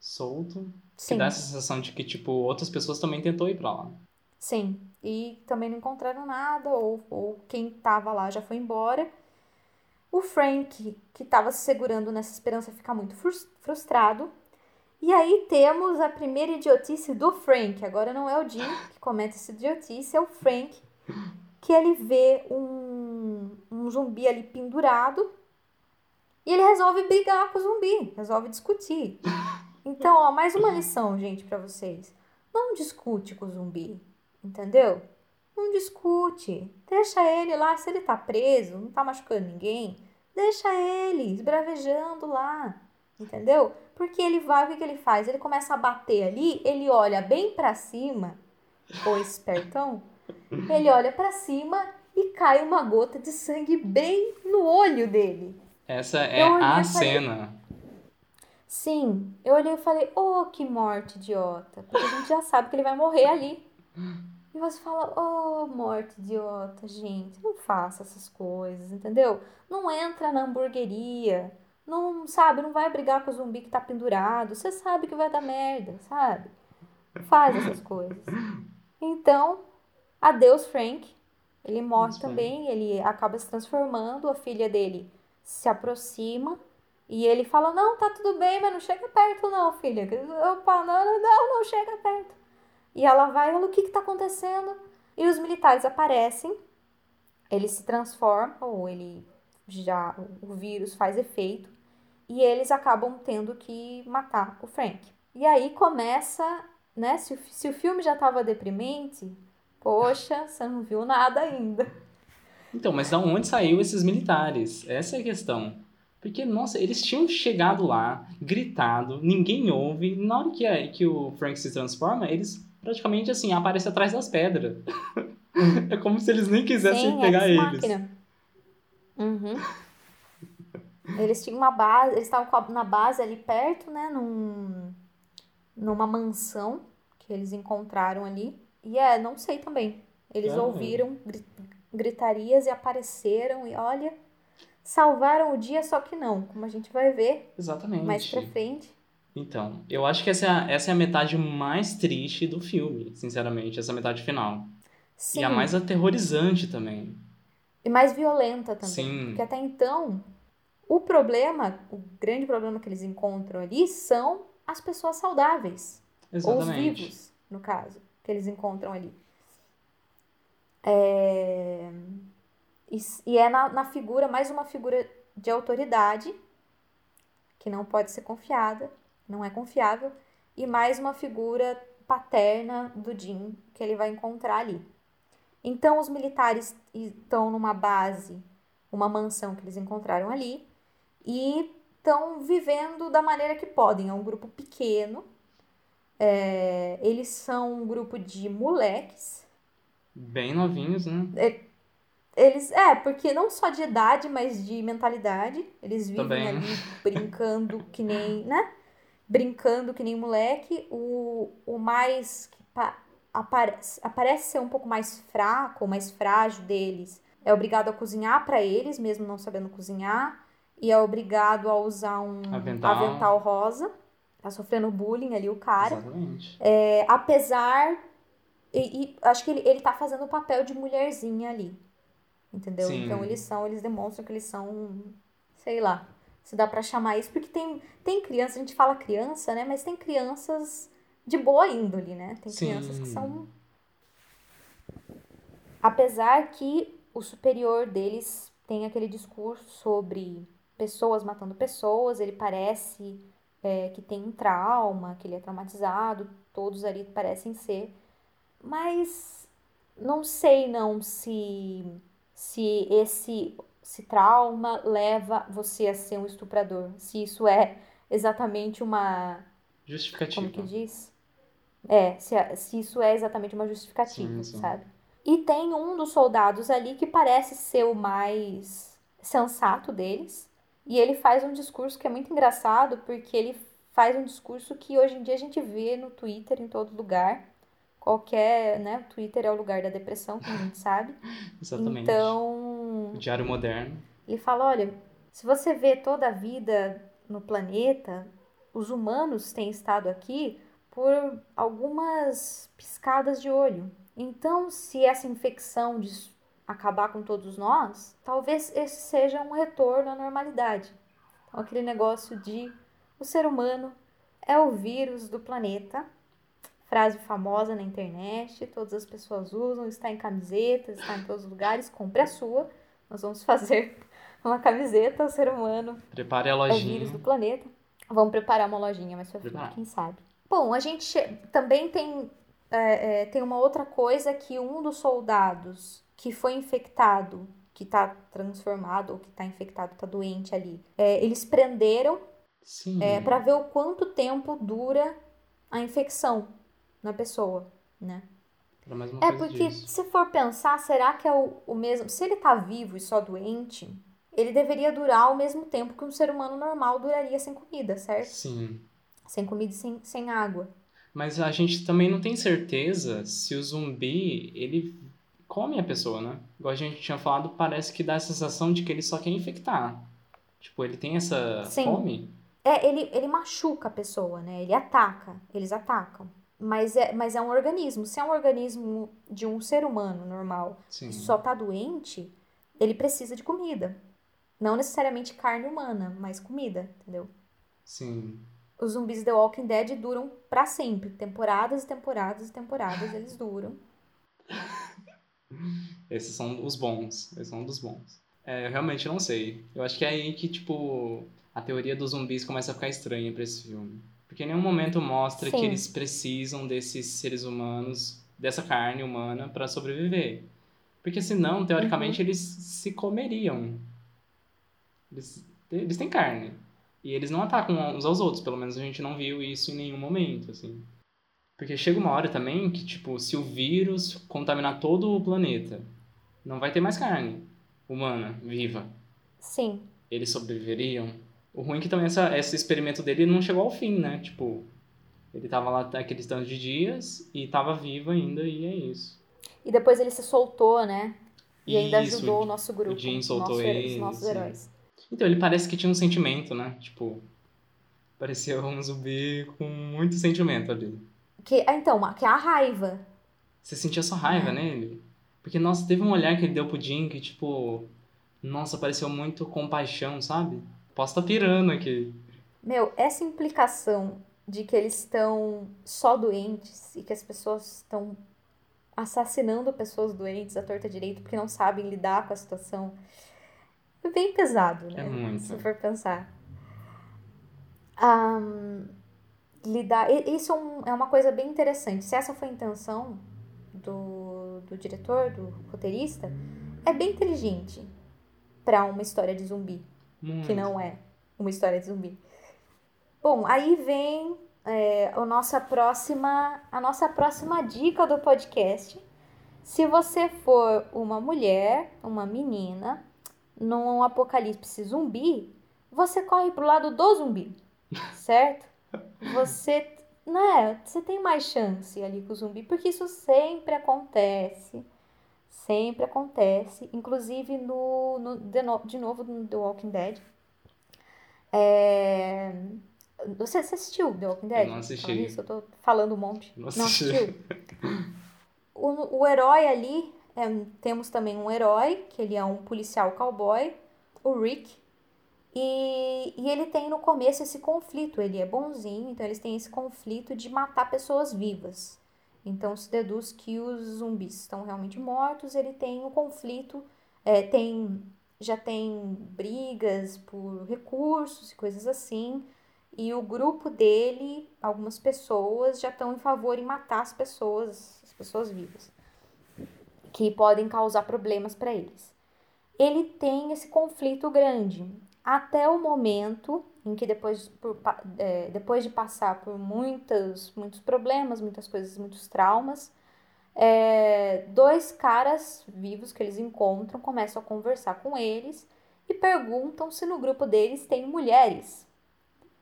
Solto. Que Sim. dá essa sensação de que, tipo, outras pessoas também tentou ir pra lá. Sim, e também não encontraram nada, ou, ou quem tava lá já foi embora. O Frank, que tava se segurando nessa esperança, fica muito frus- frustrado. E aí temos a primeira idiotice do Frank. Agora não é o Jim que comete essa idiotice, é o Frank, que ele vê um, um zumbi ali pendurado e ele resolve brigar com o zumbi, resolve discutir. Então, ó, mais uma lição, gente, pra vocês. Não discute com o zumbi, entendeu? Não discute. Deixa ele lá, se ele tá preso, não tá machucando ninguém, deixa ele esbravejando lá, entendeu? Porque ele vai, o que, que ele faz? Ele começa a bater ali, ele olha bem pra cima, o espertão, ele olha pra cima e cai uma gota de sangue bem no olho dele. Essa é a falei- cena. Sim, eu olhei e falei, oh, que morte idiota. Porque a gente já sabe que ele vai morrer ali. E você fala, oh, morte idiota, gente, não faça essas coisas, entendeu? Não entra na hamburgueria, não, sabe, não vai brigar com o zumbi que tá pendurado, você sabe que vai dar merda, sabe? Faz essas coisas. Então, adeus, Frank. Ele morre Isso também, ele acaba se transformando, a filha dele se aproxima e ele fala: Não, tá tudo bem, mas não chega perto, não, filha. Opa, não, não, não, chega perto. E ela vai, ela, o que que tá acontecendo? E os militares aparecem, ele se transforma, ou ele já, o vírus faz efeito, e eles acabam tendo que matar o Frank. E aí começa, né? Se o, se o filme já tava deprimente, poxa, você não viu nada ainda. Então, mas da onde saiu esses militares? Essa é a questão. Porque, nossa, eles tinham chegado lá, gritado, ninguém ouve. Na hora que, é- que o Frank se transforma, eles praticamente assim aparecem atrás das pedras. é como se eles nem quisessem Sim, pegar eles. Uhum. Eles tinham uma base, eles estavam na base ali perto, né, num, numa mansão que eles encontraram ali. E é, não sei também. Eles Ah. ouviram gri- gritarias e apareceram e olha, salvaram o dia, só que não, como a gente vai ver Exatamente. mais pra frente. Então, eu acho que essa é, a, essa é a metade mais triste do filme, sinceramente, essa metade final. Sim, E a mais aterrorizante também. e mais violenta também. Sim. Porque até então, o problema, o grande problema que eles encontram ali são as pessoas saudáveis. Ou os Exatamente. vivos, no caso, que eles encontram ali. É... E, e é na, na figura, mais uma figura de autoridade, que não pode ser confiada, não é confiável, e mais uma figura paterna do Jim que ele vai encontrar ali. Então os militares estão numa base, uma mansão que eles encontraram ali e estão vivendo da maneira que podem. É um grupo pequeno. É, eles são um grupo de moleques. Bem novinhos, né? Eles, é, porque não só de idade, mas de mentalidade. Eles vivem Também. ali brincando que nem, né? Brincando que nem moleque. O, o mais que pa- aparece, aparece ser um pouco mais fraco, mais frágil deles, é obrigado a cozinhar pra eles, mesmo não sabendo cozinhar. E é obrigado a usar um Avental. avental rosa. Tá sofrendo bullying ali o cara. Exatamente. É, apesar. E, e acho que ele, ele tá fazendo o papel de mulherzinha ali. Entendeu? Sim. Então eles são, eles demonstram que eles são. Sei lá. Se dá pra chamar isso, porque tem, tem criança, a gente fala criança, né? Mas tem crianças de boa índole, né? Tem Sim. crianças que são. Apesar que o superior deles tem aquele discurso sobre pessoas matando pessoas, ele parece é, que tem um trauma, que ele é traumatizado, todos ali parecem ser. Mas não sei não se se esse esse trauma leva você a ser um estuprador, se isso é exatamente uma Justificativa. como que diz? É, se, se isso é exatamente uma justificativa, Sim, sim. sabe? E tem um dos soldados ali que parece ser o mais sensato deles. E ele faz um discurso que é muito engraçado, porque ele faz um discurso que hoje em dia a gente vê no Twitter em todo lugar. Qualquer, né? O Twitter é o lugar da depressão, como a gente sabe. Exatamente. Então, O Diário Moderno. ele fala: olha, se você vê toda a vida no planeta, os humanos têm estado aqui por algumas piscadas de olho. Então, se essa infecção de acabar com todos nós, talvez esse seja um retorno à normalidade. Então, aquele negócio de o ser humano é o vírus do planeta. Frase famosa na internet, todas as pessoas usam, está em camisetas, está em todos os lugares, compre a sua. Nós vamos fazer uma camiseta, o ser humano Prepare a é lojinha. vírus do planeta. Vamos preparar uma lojinha mais pra frente, quem sabe. Bom, a gente também tem, é, é, tem uma outra coisa que um dos soldados que foi infectado, que tá transformado ou que tá infectado, tá doente ali, é, eles prenderam é, para ver o quanto tempo dura a infecção na pessoa, né? É porque disso. se for pensar, será que é o, o mesmo? Se ele tá vivo e só doente, ele deveria durar o mesmo tempo que um ser humano normal duraria sem comida, certo? Sim. Sem comida e sem, sem água. Mas a gente também não tem certeza se o zumbi, ele come a pessoa, né? Igual a gente tinha falado, parece que dá a sensação de que ele só quer infectar. Tipo, ele tem essa Sim. fome. É, ele, ele machuca a pessoa, né? Ele ataca, eles atacam. Mas é, mas é um organismo. Se é um organismo de um ser humano normal Sim. e só tá doente, ele precisa de comida. Não necessariamente carne humana, mas comida, entendeu? Sim. Os zumbis The Walking Dead duram pra sempre. Temporadas e temporadas e temporadas eles duram. Esses são os bons. Esses são dos bons. É, eu realmente não sei. Eu acho que é aí que, tipo, a teoria dos zumbis começa a ficar estranha pra esse filme. Porque em nenhum momento mostra Sim. que eles precisam desses seres humanos, dessa carne humana, pra sobreviver. Porque senão, teoricamente, Uhum. eles se comeriam. Eles, eles têm carne. E eles não atacam uns aos outros. Pelo menos a gente não viu isso em nenhum momento, assim. Porque chega uma hora também que, tipo, se o vírus contaminar todo o planeta, não vai ter mais carne humana viva. Sim. Eles sobreviveriam? O ruim é que também essa, esse experimento dele não chegou ao fim, né? Tipo, ele tava lá aqueles tantos de dias e tava vivo ainda e é isso. E depois ele se soltou, né? E ainda Isso, ajudou o- o nosso grupo. Jim soltou nosso ele, Os nossos sim. heróis. Então, ele parece que tinha um sentimento, né? Tipo, parecia um zumbi com muito sentimento ali. Que, ah, então, que é a raiva. Você sentia só raiva É. nele? Porque, nossa, teve um olhar que ele deu pro Jim que, tipo, nossa, pareceu muito compaixão, sabe? Posso estar pirando aqui. Meu, essa implicação de que eles estão só doentes e que as pessoas estão assassinando pessoas doentes à torta direito porque não sabem lidar com a situação é bem pesado, né? É muito. Se for pensar. Ahn, lidar. e- Isso é, um- é uma coisa bem interessante. Se essa foi a intenção do, do, do diretor, do roteirista, é bem inteligente para uma história de zumbi, Muito. que não é uma história de zumbi. Bom, aí vem é, a nossa próxima, a nossa próxima dica do podcast. Se você for uma mulher, uma menina, num apocalipse zumbi, você corre pro lado do zumbi, certo? Você, né, você tem mais chance ali com o zumbi, porque isso sempre acontece. Sempre acontece, inclusive no, no de, no, de novo no The Walking Dead. É... Você, você assistiu The Walking Dead? Eu não assisti. Falando isso, eu tô falando um monte. Não assisti. assistiu? O, o herói ali, é, temos também um herói, que ele é um policial cowboy, o Rick. E, e ele tem no começo esse conflito, ele é bonzinho, então eles têm esse conflito de matar pessoas vivas. Então se deduz que os zumbis estão realmente mortos, ele tem o conflito, é, tem já tem brigas por recursos e coisas assim. E o grupo dele, algumas pessoas, já estão em favor em matar as pessoas, as pessoas vivas, que podem causar problemas para eles. Ele tem esse conflito grande, até o momento em que depois, por, é, depois de passar por muitos, muitos problemas, muitas coisas, muitos traumas, é, dois caras vivos que eles encontram começam a conversar com eles e perguntam se no grupo deles tem mulheres.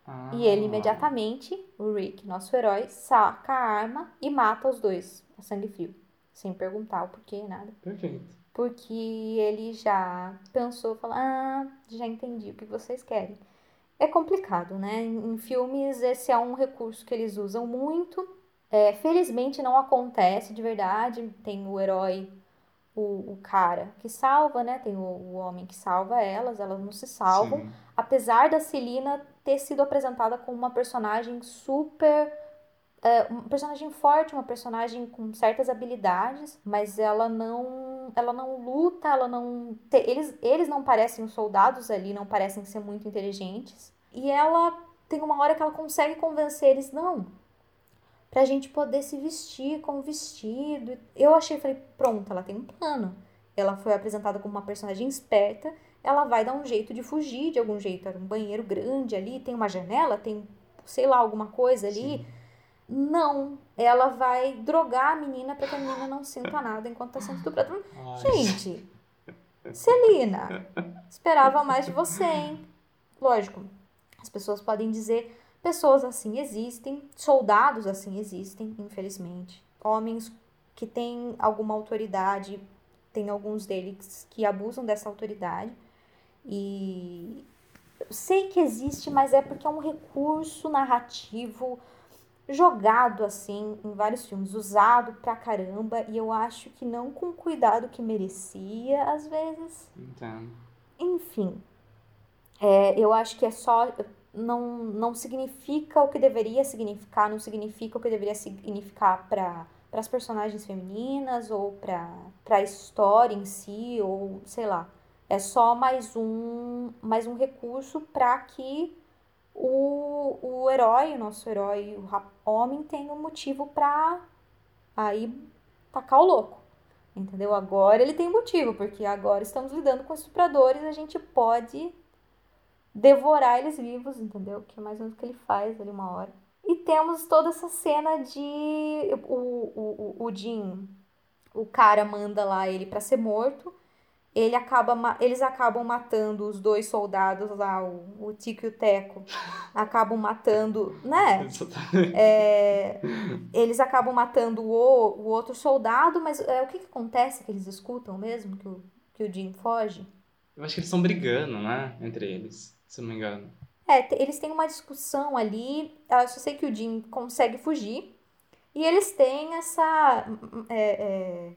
Ah. E ele imediatamente, o Rick, nosso herói, saca a arma e mata os dois a sangue frio, sem perguntar o porquê, nada. Perfeito. Porque ele já pensou, falou, ah, já entendi o que vocês querem. É complicado, né? Em filmes esse é um recurso que eles usam muito. É, felizmente não acontece de verdade. Tem o herói, o, o cara que salva, né? Tem o, o homem que salva elas, elas não se salvam. Sim. Apesar da Celina ter sido apresentada como uma personagem super. É, uma personagem forte, uma personagem com certas habilidades, mas ela não, ela não luta, ela não, eles, eles não parecem os soldados ali, não parecem ser muito inteligentes. E ela tem uma hora que ela consegue convencer eles, não, pra gente poder se vestir com o vestido. Eu achei, falei, pronto, ela tem um plano. Ela foi apresentada como uma personagem esperta, ela vai dar um jeito de fugir de algum jeito. Era um banheiro grande ali, tem uma janela, tem, sei lá, alguma coisa ali. Sim. Não, ela vai drogar a menina para que a menina não sinta nada enquanto tá sendo estuprada. Gente, Celina, esperava mais de você, hein? Lógico, as pessoas podem dizer, pessoas assim existem, soldados assim existem, infelizmente. Homens que têm alguma autoridade, tem alguns deles que abusam dessa autoridade. E eu sei que existe, mas é porque é um recurso narrativo jogado assim em vários filmes, usado pra caramba, e eu acho que não com o cuidado que merecia, às vezes. Entendo. Enfim, é, eu acho que é só. Não, não significa o que deveria significar, não significa o que deveria significar para as personagens femininas ou para a história em si, ou sei lá. É só mais um, mais um recurso para que o, o herói, o nosso herói, o homem, tenha um motivo para aí tacar o louco. Entendeu? Agora ele tem motivo, porque agora estamos lidando com estupradores, a gente pode devorar eles vivos, entendeu? Que é mais ou menos o que ele faz ali uma hora. E temos toda essa cena de o, o, o, o Jim, o cara manda lá ele para ser morto. Ele acaba, eles acabam matando os dois soldados lá, o, o Tico e o Teco. Acabam matando, né? É, eles acabam matando o, o outro soldado, mas é, o que, que acontece que eles escutam mesmo? Que o, que o Jim foge? Eu acho que eles estão brigando, né? Entre eles, se não me engano. É, eles têm uma discussão ali. Eu só sei que o Jim consegue fugir. E eles têm essa. é, é,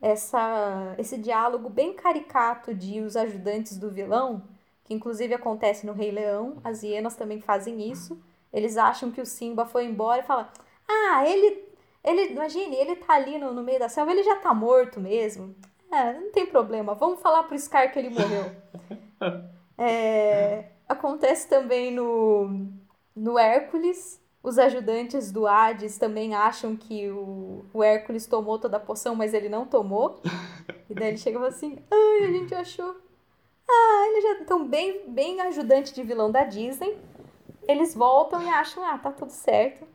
essa esse diálogo bem caricato de os ajudantes do vilão, que inclusive acontece no Rei Leão. As hienas também fazem isso. Eles acham que o Simba foi embora e falam: Ah, ele. ele imagine, ele tá ali no, no meio da selva, ele já tá morto mesmo. É, não tem problema, vamos falar pro Scar que ele morreu. É, acontece também no, no Hércules, Os ajudantes do Hades também acham que o, o Hércules tomou toda a poção, mas ele não tomou. E daí ele chega e fala assim: ai, a gente achou. Ah, ele já. Então, bem, bem ajudante de vilão da Disney. Eles voltam e acham: ah, tá tudo certo.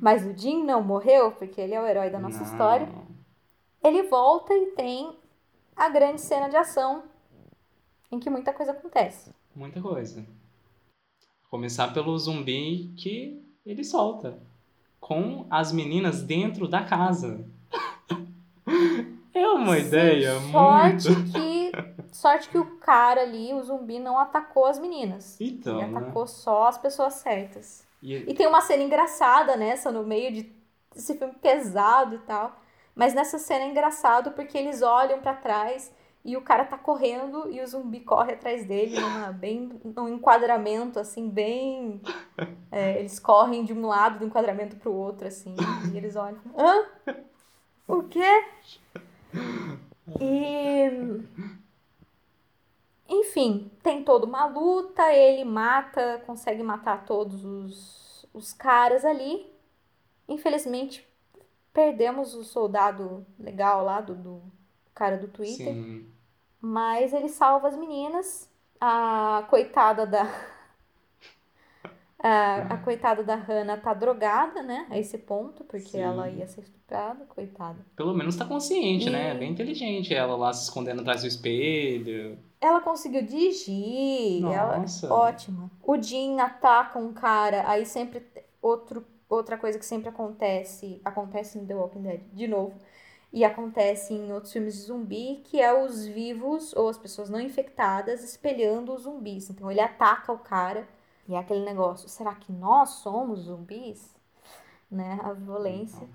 Mas o Jim não morreu, porque ele é o herói da nossa Não. história. Ele volta e tem a grande cena de ação em que muita coisa acontece. Muita coisa. Começar pelo zumbi que ele solta. Com as meninas dentro da casa. É uma ideia sorte muito. que sorte que o cara ali, o zumbi, não atacou as meninas. Então, ele né? atacou só as pessoas certas. E- E tem uma cena engraçada nessa, no meio de esse filme pesado e tal. Mas nessa cena é engraçado porque eles olham pra trás e o cara tá correndo e o zumbi corre atrás dele numa, bem, num enquadramento, assim, bem. é, eles correm de um lado do enquadramento pro outro, assim. E eles olham. Hã? O quê? E. Enfim, tem toda uma luta, ele mata, consegue matar todos os, os caras ali. Infelizmente, perdemos o soldado legal lá do, do cara do Twitter. Sim. Mas ele salva as meninas. A coitada da. A, a coitada da Hannah tá drogada, né? A esse ponto, porque Sim. ela ia ser estuprada, coitada. Pelo menos tá consciente, né? E- Bem inteligente ela lá se escondendo atrás do espelho. Ela conseguiu dirigir, ela Nossa. ótima. O Jim ataca um cara, aí sempre outro, outra coisa que sempre acontece, acontece em The Walking Dead, de novo, e acontece em outros filmes de zumbi, que é os vivos ou as pessoas não infectadas espelhando os zumbis. Então ele ataca o cara e é aquele negócio, será que nós somos zumbis? Né? A violência.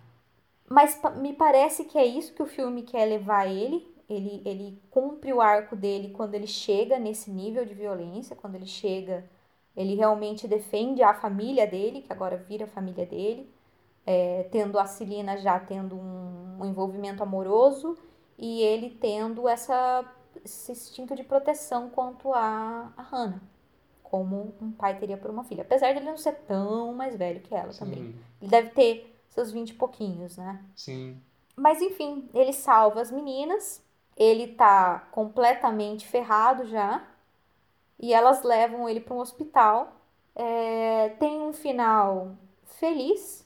Mas me parece que é isso que o filme quer levar ele. Ele, ele cumpre o arco dele quando ele chega nesse nível de violência, quando ele chega, ele realmente defende a família dele, que agora vira a família dele, é, tendo a Celina já tendo um, um envolvimento amoroso e ele tendo essa, esse instinto de proteção quanto a, a Hannah, como um pai teria por uma filha. Apesar de ele não ser tão mais velho que ela também. Sim, Ele deve ter seus 20 e pouquinhos, né? sim. Mas enfim, ele salva as meninas, ele tá completamente ferrado já, e elas levam ele para um hospital. É, tem um final feliz,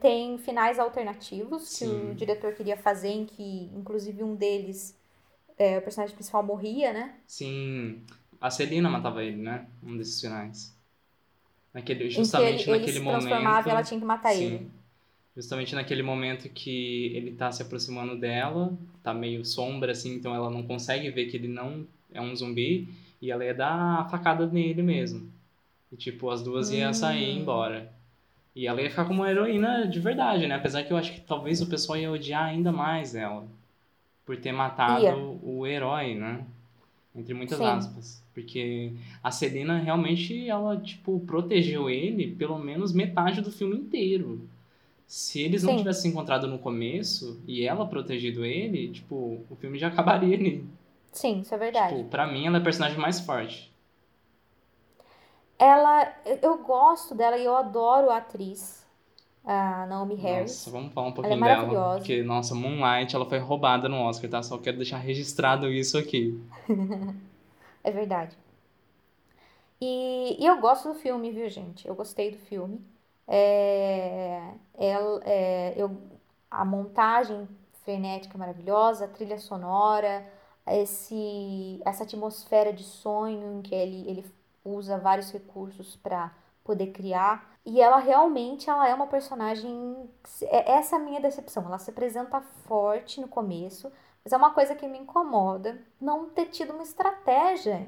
tem finais alternativos que Sim. o diretor queria fazer, em que inclusive um deles, é, o personagem principal morria, né? Sim. A Celina matava ele, né? Um desses finais. Naquele, que justamente ele, ele naquele se momento. transformava e ela tinha que matar Sim. ele. Justamente naquele momento que ele tá se aproximando dela, tá meio sombra assim, então ela não consegue ver que ele não é um zumbi, e ela ia dar a facada nele mesmo. E tipo, as duas iam sair e ir Hum. embora. E ela ia ficar como uma heroína de verdade, né? Apesar que eu acho que talvez o pessoal ia odiar ainda mais ela. Por ter matado Ia. o herói, né? Entre muitas Sim. aspas. Porque a Celina realmente, ela, tipo, protegeu ele pelo menos metade do filme inteiro. Se eles não Sim. tivessem se encontrado no começo e ela protegido ele, tipo, o filme já acabaria ali. Sim, isso é verdade. Tipo, pra mim ela é a personagem mais forte. Ela, eu- gosto dela e eu adoro a atriz, a Naomi Harris. Nossa, vamos falar um é pouquinho dela. maravilhosa. Porque, nossa, Moonlight, ela foi roubada no Oscar, tá? Só quero deixar registrado isso aqui. É verdade. E, e eu gosto do filme, viu, gente? Eu gostei do filme. É, ela- é, eu, a montagem frenética maravilhosa, a trilha sonora, esse, essa atmosfera de sonho em que ele, ele usa vários recursos para poder criar. E ela realmente ela é uma personagem. é- Essa é a minha decepção. Ela se apresenta forte no começo, mas é uma coisa que me incomoda não ter tido uma estratégia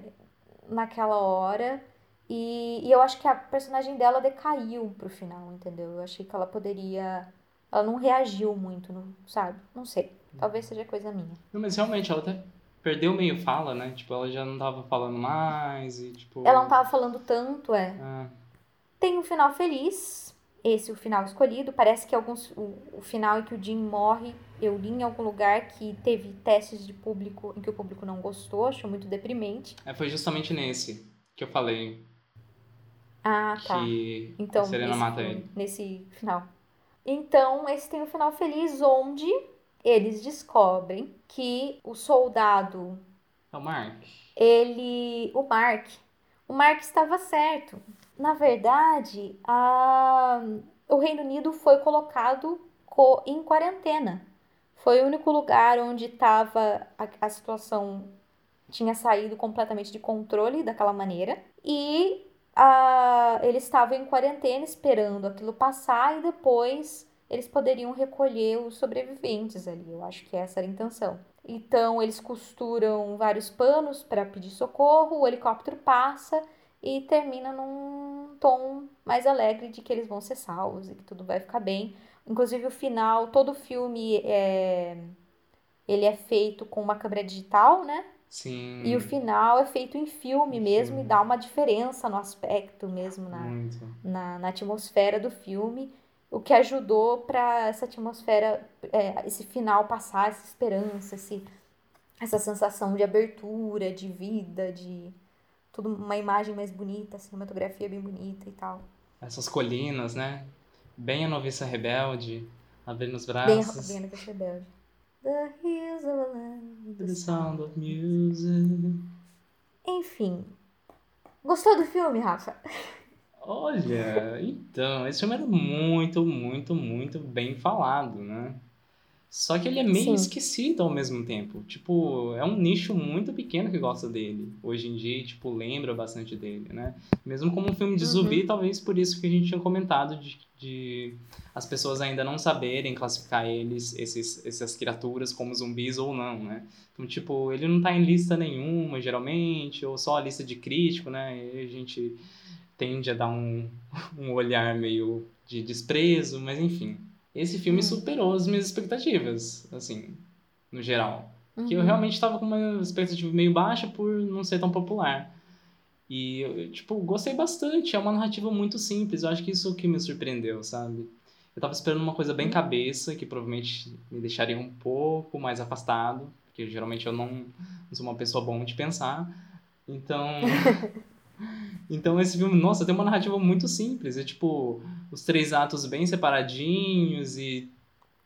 naquela hora. E, e eu acho que a personagem dela decaiu pro final, entendeu? Eu achei que ela poderia. Ela não reagiu muito, não, sabe? Não sei. Talvez seja coisa minha. Não, mas realmente, ela até perdeu meio fala, né? Tipo, ela já não tava falando mais e, tipo... Ela não tava falando tanto, é. Ah, Tem um final feliz. Esse é o final escolhido. Parece que alguns, o, o final em que o Jim morre, eu li em algum lugar que teve testes de público em que o público não gostou, achou muito deprimente. é, foi justamente nesse que eu falei. Ah, tá. que Então, a Serena mata ele. nesse final. Então, esse tem um final feliz onde eles descobrem que o soldado, É o Mark. ele, o Mark, o Mark estava certo. Na verdade, a, o Reino Unido foi colocado co- em quarentena. Foi o único lugar onde estava a, a situação tinha saído completamente de controle daquela maneira e ah, eles estavam em quarentena esperando aquilo passar e depois eles poderiam recolher os sobreviventes ali. Eu acho que essa era a intenção. Então eles costuram vários panos para pedir socorro, o helicóptero passa e termina num tom mais alegre de que eles vão ser salvos e que tudo vai ficar bem. Inclusive o final, todo o filme é ele é feito com uma câmera digital, né? Sim. E o final é feito em filme mesmo e dá uma diferença no aspecto mesmo, na, na, na atmosfera do filme, o que ajudou para essa atmosfera, é, esse final passar, essa esperança, esse, essa sensação de abertura, de vida, de tudo uma imagem mais bonita, cinematografia bem bonita e tal. Essas colinas, né? Bem a noviça rebelde, abrindo os braços. bem a rebelde. The hills of a land. To the sound of music. Enfim. Gostou do filme, Rafa? Olha, então, esse filme era muito, muito, muito bem falado, né? Só que ele é meio Sim. esquecido ao mesmo tempo. Tipo, é um nicho muito pequeno que gosta dele. Hoje em dia, tipo, lembra bastante dele, né? Mesmo como um filme de Uhum. zumbi, talvez por isso que a gente tinha comentado de, de as pessoas ainda não saberem classificar eles, esses, essas criaturas, como zumbis ou não, né? Então, tipo, ele não tá em lista nenhuma, geralmente, ou só a lista de crítico, né? E a gente tende a dar um, um olhar meio de desprezo, mas enfim. Esse filme Hum. superou as minhas expectativas, assim, no geral. Que eu Uhum. realmente estava com uma expectativa meio baixa por não ser tão popular. E, eu, tipo, gostei bastante. É uma narrativa muito simples. Eu acho que isso que me surpreendeu, sabe? Eu tava esperando uma coisa bem cabeça, que provavelmente me deixaria um pouco mais afastado, porque geralmente eu não, não sou uma pessoa bom de pensar. Então. então esse filme, nossa, tem uma narrativa muito simples. É tipo, os três atos bem separadinhos e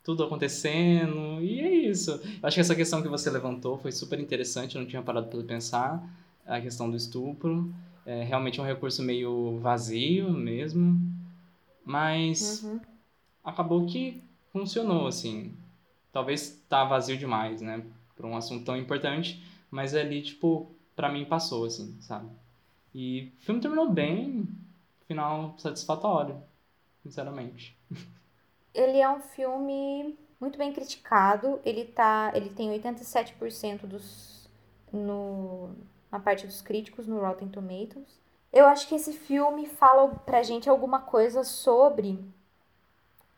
tudo acontecendo. E é isso. Eu acho que essa questão que você levantou foi super interessante, eu não tinha parado para pensar. A questão do estupro. É realmente um recurso meio vazio mesmo. Mas Uhum. acabou que funcionou, assim. Talvez tá vazio demais, né? Pra um assunto tão importante. Mas ali, tipo, pra mim passou, assim, sabe? E o filme terminou bem. Final satisfatório, sinceramente. Ele é um filme muito bem criticado. Ele tá, ele tem 87% dos no na parte dos críticos no Rotten Tomatoes. Eu acho que esse filme fala pra gente alguma coisa sobre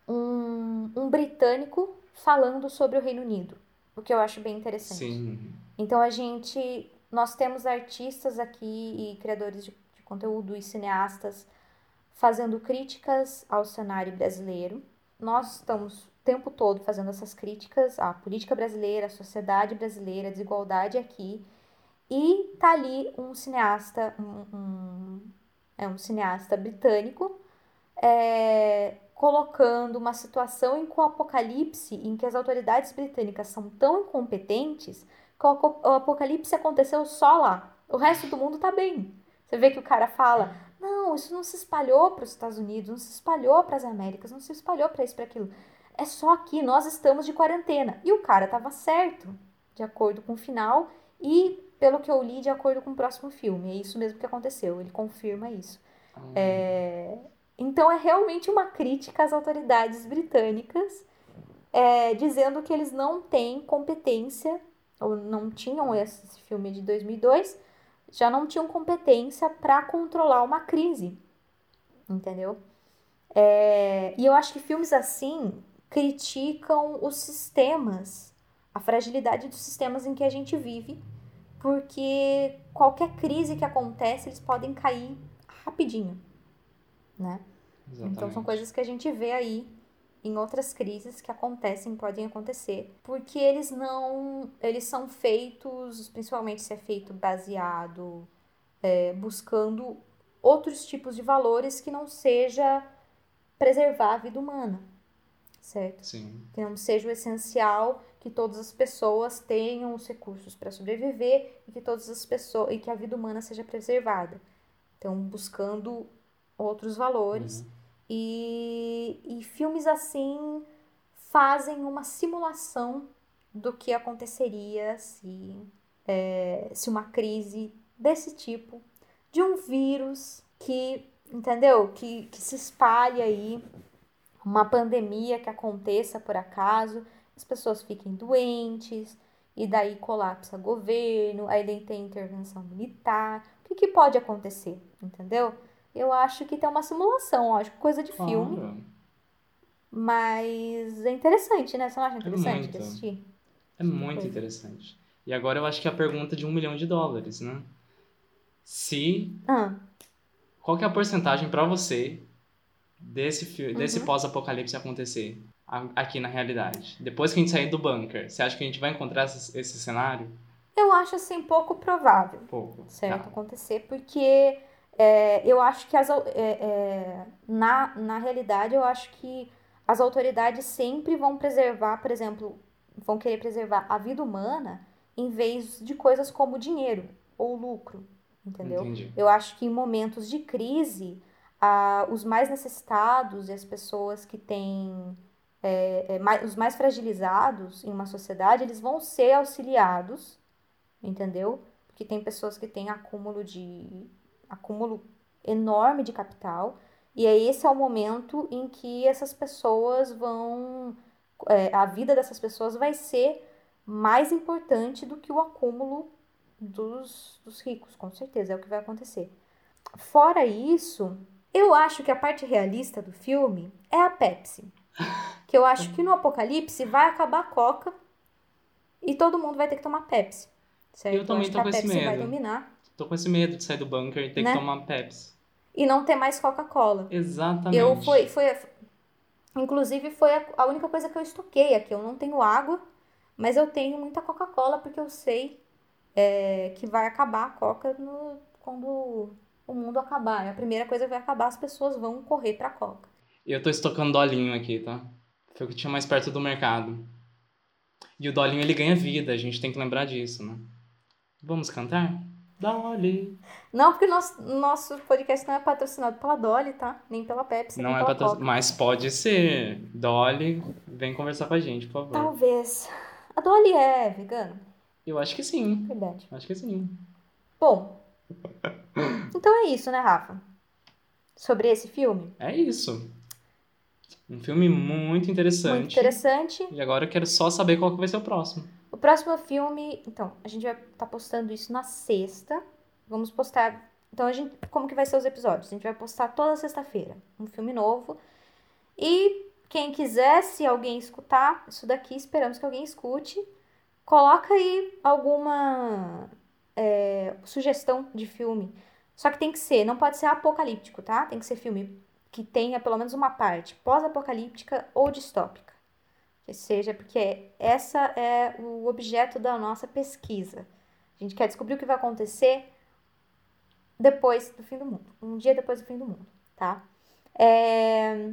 um, um britânico falando sobre o Reino Unido, o que eu acho bem interessante. Sim. Então a gente, nós temos artistas aqui e criadores de, de conteúdo e cineastas fazendo críticas ao cenário brasileiro. Nós estamos o tempo todo fazendo essas críticas à política brasileira, à sociedade brasileira, à desigualdade aqui. E tá ali um cineasta, um, um- é um cineasta britânico, é, colocando uma situação em que o apocalipse, em que as autoridades britânicas são tão incompetentes o apocalipse aconteceu só lá. O resto do mundo tá bem. Você vê que o cara fala: não, isso não se espalhou para os Estados Unidos, não se espalhou para as Américas, não se espalhou para isso, para aquilo. É só aqui, nós estamos de quarentena. E o cara tava certo, de acordo com o final e, pelo que eu li, de acordo com o próximo filme. É isso mesmo que aconteceu, ele confirma isso. É, Então é realmente uma crítica às autoridades britânicas, é, dizendo que eles não têm competência, ou não tinham esse filme de 2002, já não tinham competência para controlar uma crise, entendeu? É, e eu acho que filmes assim criticam os sistemas, a fragilidade dos sistemas em que a gente vive, porque qualquer crise que acontece, eles podem cair rapidinho, né? Então são Exatamente. coisas que a gente vê aí em outras crises que acontecem, podem acontecer, porque eles não, eles são feitos, principalmente se é feito baseado, é, buscando outros tipos de valores que não seja preservar a vida humana, certo? Sim. Que não seja o essencial que todas as pessoas tenham os recursos para sobreviver e que todas as pessoas e que a vida humana seja preservada. Então, buscando outros valores e, e filmes assim fazem uma simulação do que aconteceria se, é, se uma crise desse tipo, de um vírus que, entendeu? Que, que se espalhe aí, uma pandemia que aconteça por acaso, as pessoas fiquem doentes, e daí colapsa governo, aí tem intervenção militar. O que, que pode acontecer, entendeu? Eu acho que tem uma simulação, acho coisa de filme. Mas é interessante, né? Você não acha interessante muito. de assistir? É muito Coisa. interessante. E agora eu acho que é a pergunta de um milhão de dólares, né? Se. Ah, Qual que é a porcentagem pra você desse, fi- desse Uhum. pós-apocalipse acontecer aqui na realidade? Depois que a gente sair do bunker, você acha que a gente vai encontrar esse, esse cenário? eu acho assim pouco provável, Pouco. certo? Tá. Acontecer, porque é, eu acho que as, é, é, na, na realidade eu acho que as autoridades sempre vão preservar, por exemplo, vão querer preservar a vida humana em vez de coisas como dinheiro ou lucro, entendeu? Entendi. Eu acho que em momentos de crise, ah, os mais necessitados e as pessoas que têm é, é, mai- os mais fragilizados em uma sociedade, eles vão ser auxiliados, entendeu? Porque tem pessoas que têm acúmulo de acúmulo enorme de capital, e aí esse é o momento em que essas pessoas vão é, a vida dessas pessoas vai ser mais importante do que o acúmulo dos, dos ricos, com certeza, é o que vai acontecer. Fora isso, eu acho que a parte realista do filme é a Pepsi. Que eu acho que no apocalipse vai acabar a Coca e todo mundo vai ter que tomar Pepsi. Certo? Eu também acho tô que a Pepsi vai dominar Tô com esse medo de sair do bunker e ter Né? que tomar Pepsi. e não ter mais Coca-Cola. Exatamente. Eu foi, foi inclusive foi a, a única coisa que eu estoquei aqui. Eu não tenho água, mas eu tenho muita Coca-Cola porque eu sei é, que vai acabar a Coca no- quando o mundo acabar. É a primeira coisa que vai acabar, as pessoas vão correr pra Coca. Eu tô estocando dolinho aqui, tá? Foi o que tinha mais perto do mercado. E o dolinho ele ganha vida, a gente tem que lembrar disso, né? Vamos cantar? Dolly. Não, porque o nosso, nosso podcast não é patrocinado pela Dolly, tá? Nem pela Pepsi, Não nem é Coca. mas pode ser. Dolly, vem conversar com a gente, por favor. Talvez. A Dolly é vegana, Eu acho que sim. verdade. Acho que sim. Bom, então é isso, né, Rafa? Sobre esse filme. É isso. Um filme muito interessante. Muito interessante. E agora eu quero só saber qual que vai ser o próximo. O próximo filme, então, a gente vai estar postando isso na sexta. Vamos postar. Então, a gente, como que vai ser os episódios? A gente vai postar toda sexta-feira um filme novo. E quem quiser, se alguém escutar isso daqui, esperamos que alguém escute. Coloca aí alguma é, sugestão de filme. Só que tem que ser, não pode ser apocalíptico, tá? Tem que ser filme que tenha pelo menos uma parte pós-apocalíptica ou distópica. Seja, porque essa é o objeto da nossa pesquisa. A gente quer descobrir o que vai acontecer depois do fim do mundo. Um dia depois do fim do mundo, tá? É...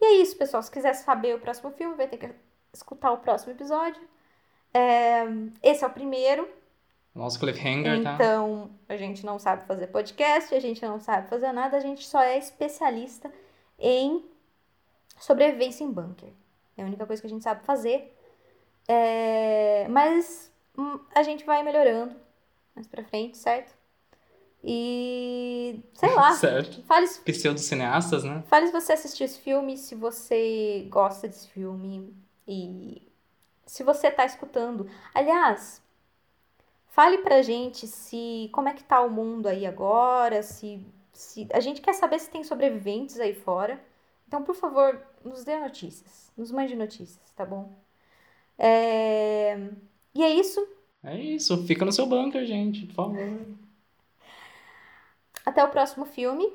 E é isso, pessoal. Se quiser saber o próximo filme, vai ter que escutar o próximo episódio. É... Esse é o primeiro. Nosso cliffhanger, tá? Então, a gente não sabe fazer podcast, a gente não sabe fazer nada, a gente só é especialista em sobrevivência em bunker. É a única coisa que a gente sabe fazer. É, Mas hum, a gente vai melhorando mais pra frente, certo? E sei lá. Certo. Fale, se- Pseudo-cineastas, né? fale se você assistiu esse filme, se você gosta desse filme e se você tá escutando. Aliás, fale pra gente se como é que tá o mundo aí agora, se, se a gente quer saber se tem sobreviventes aí fora. Então, por favor, nos dê notícias, nos mande notícias, tá bom? É, E é isso. É isso. Fica no seu bunker, gente, por favor. Até o próximo filme.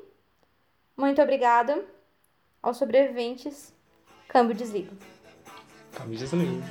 Muito obrigada aos sobreviventes. Câmbio desliga. Câmbio desliga.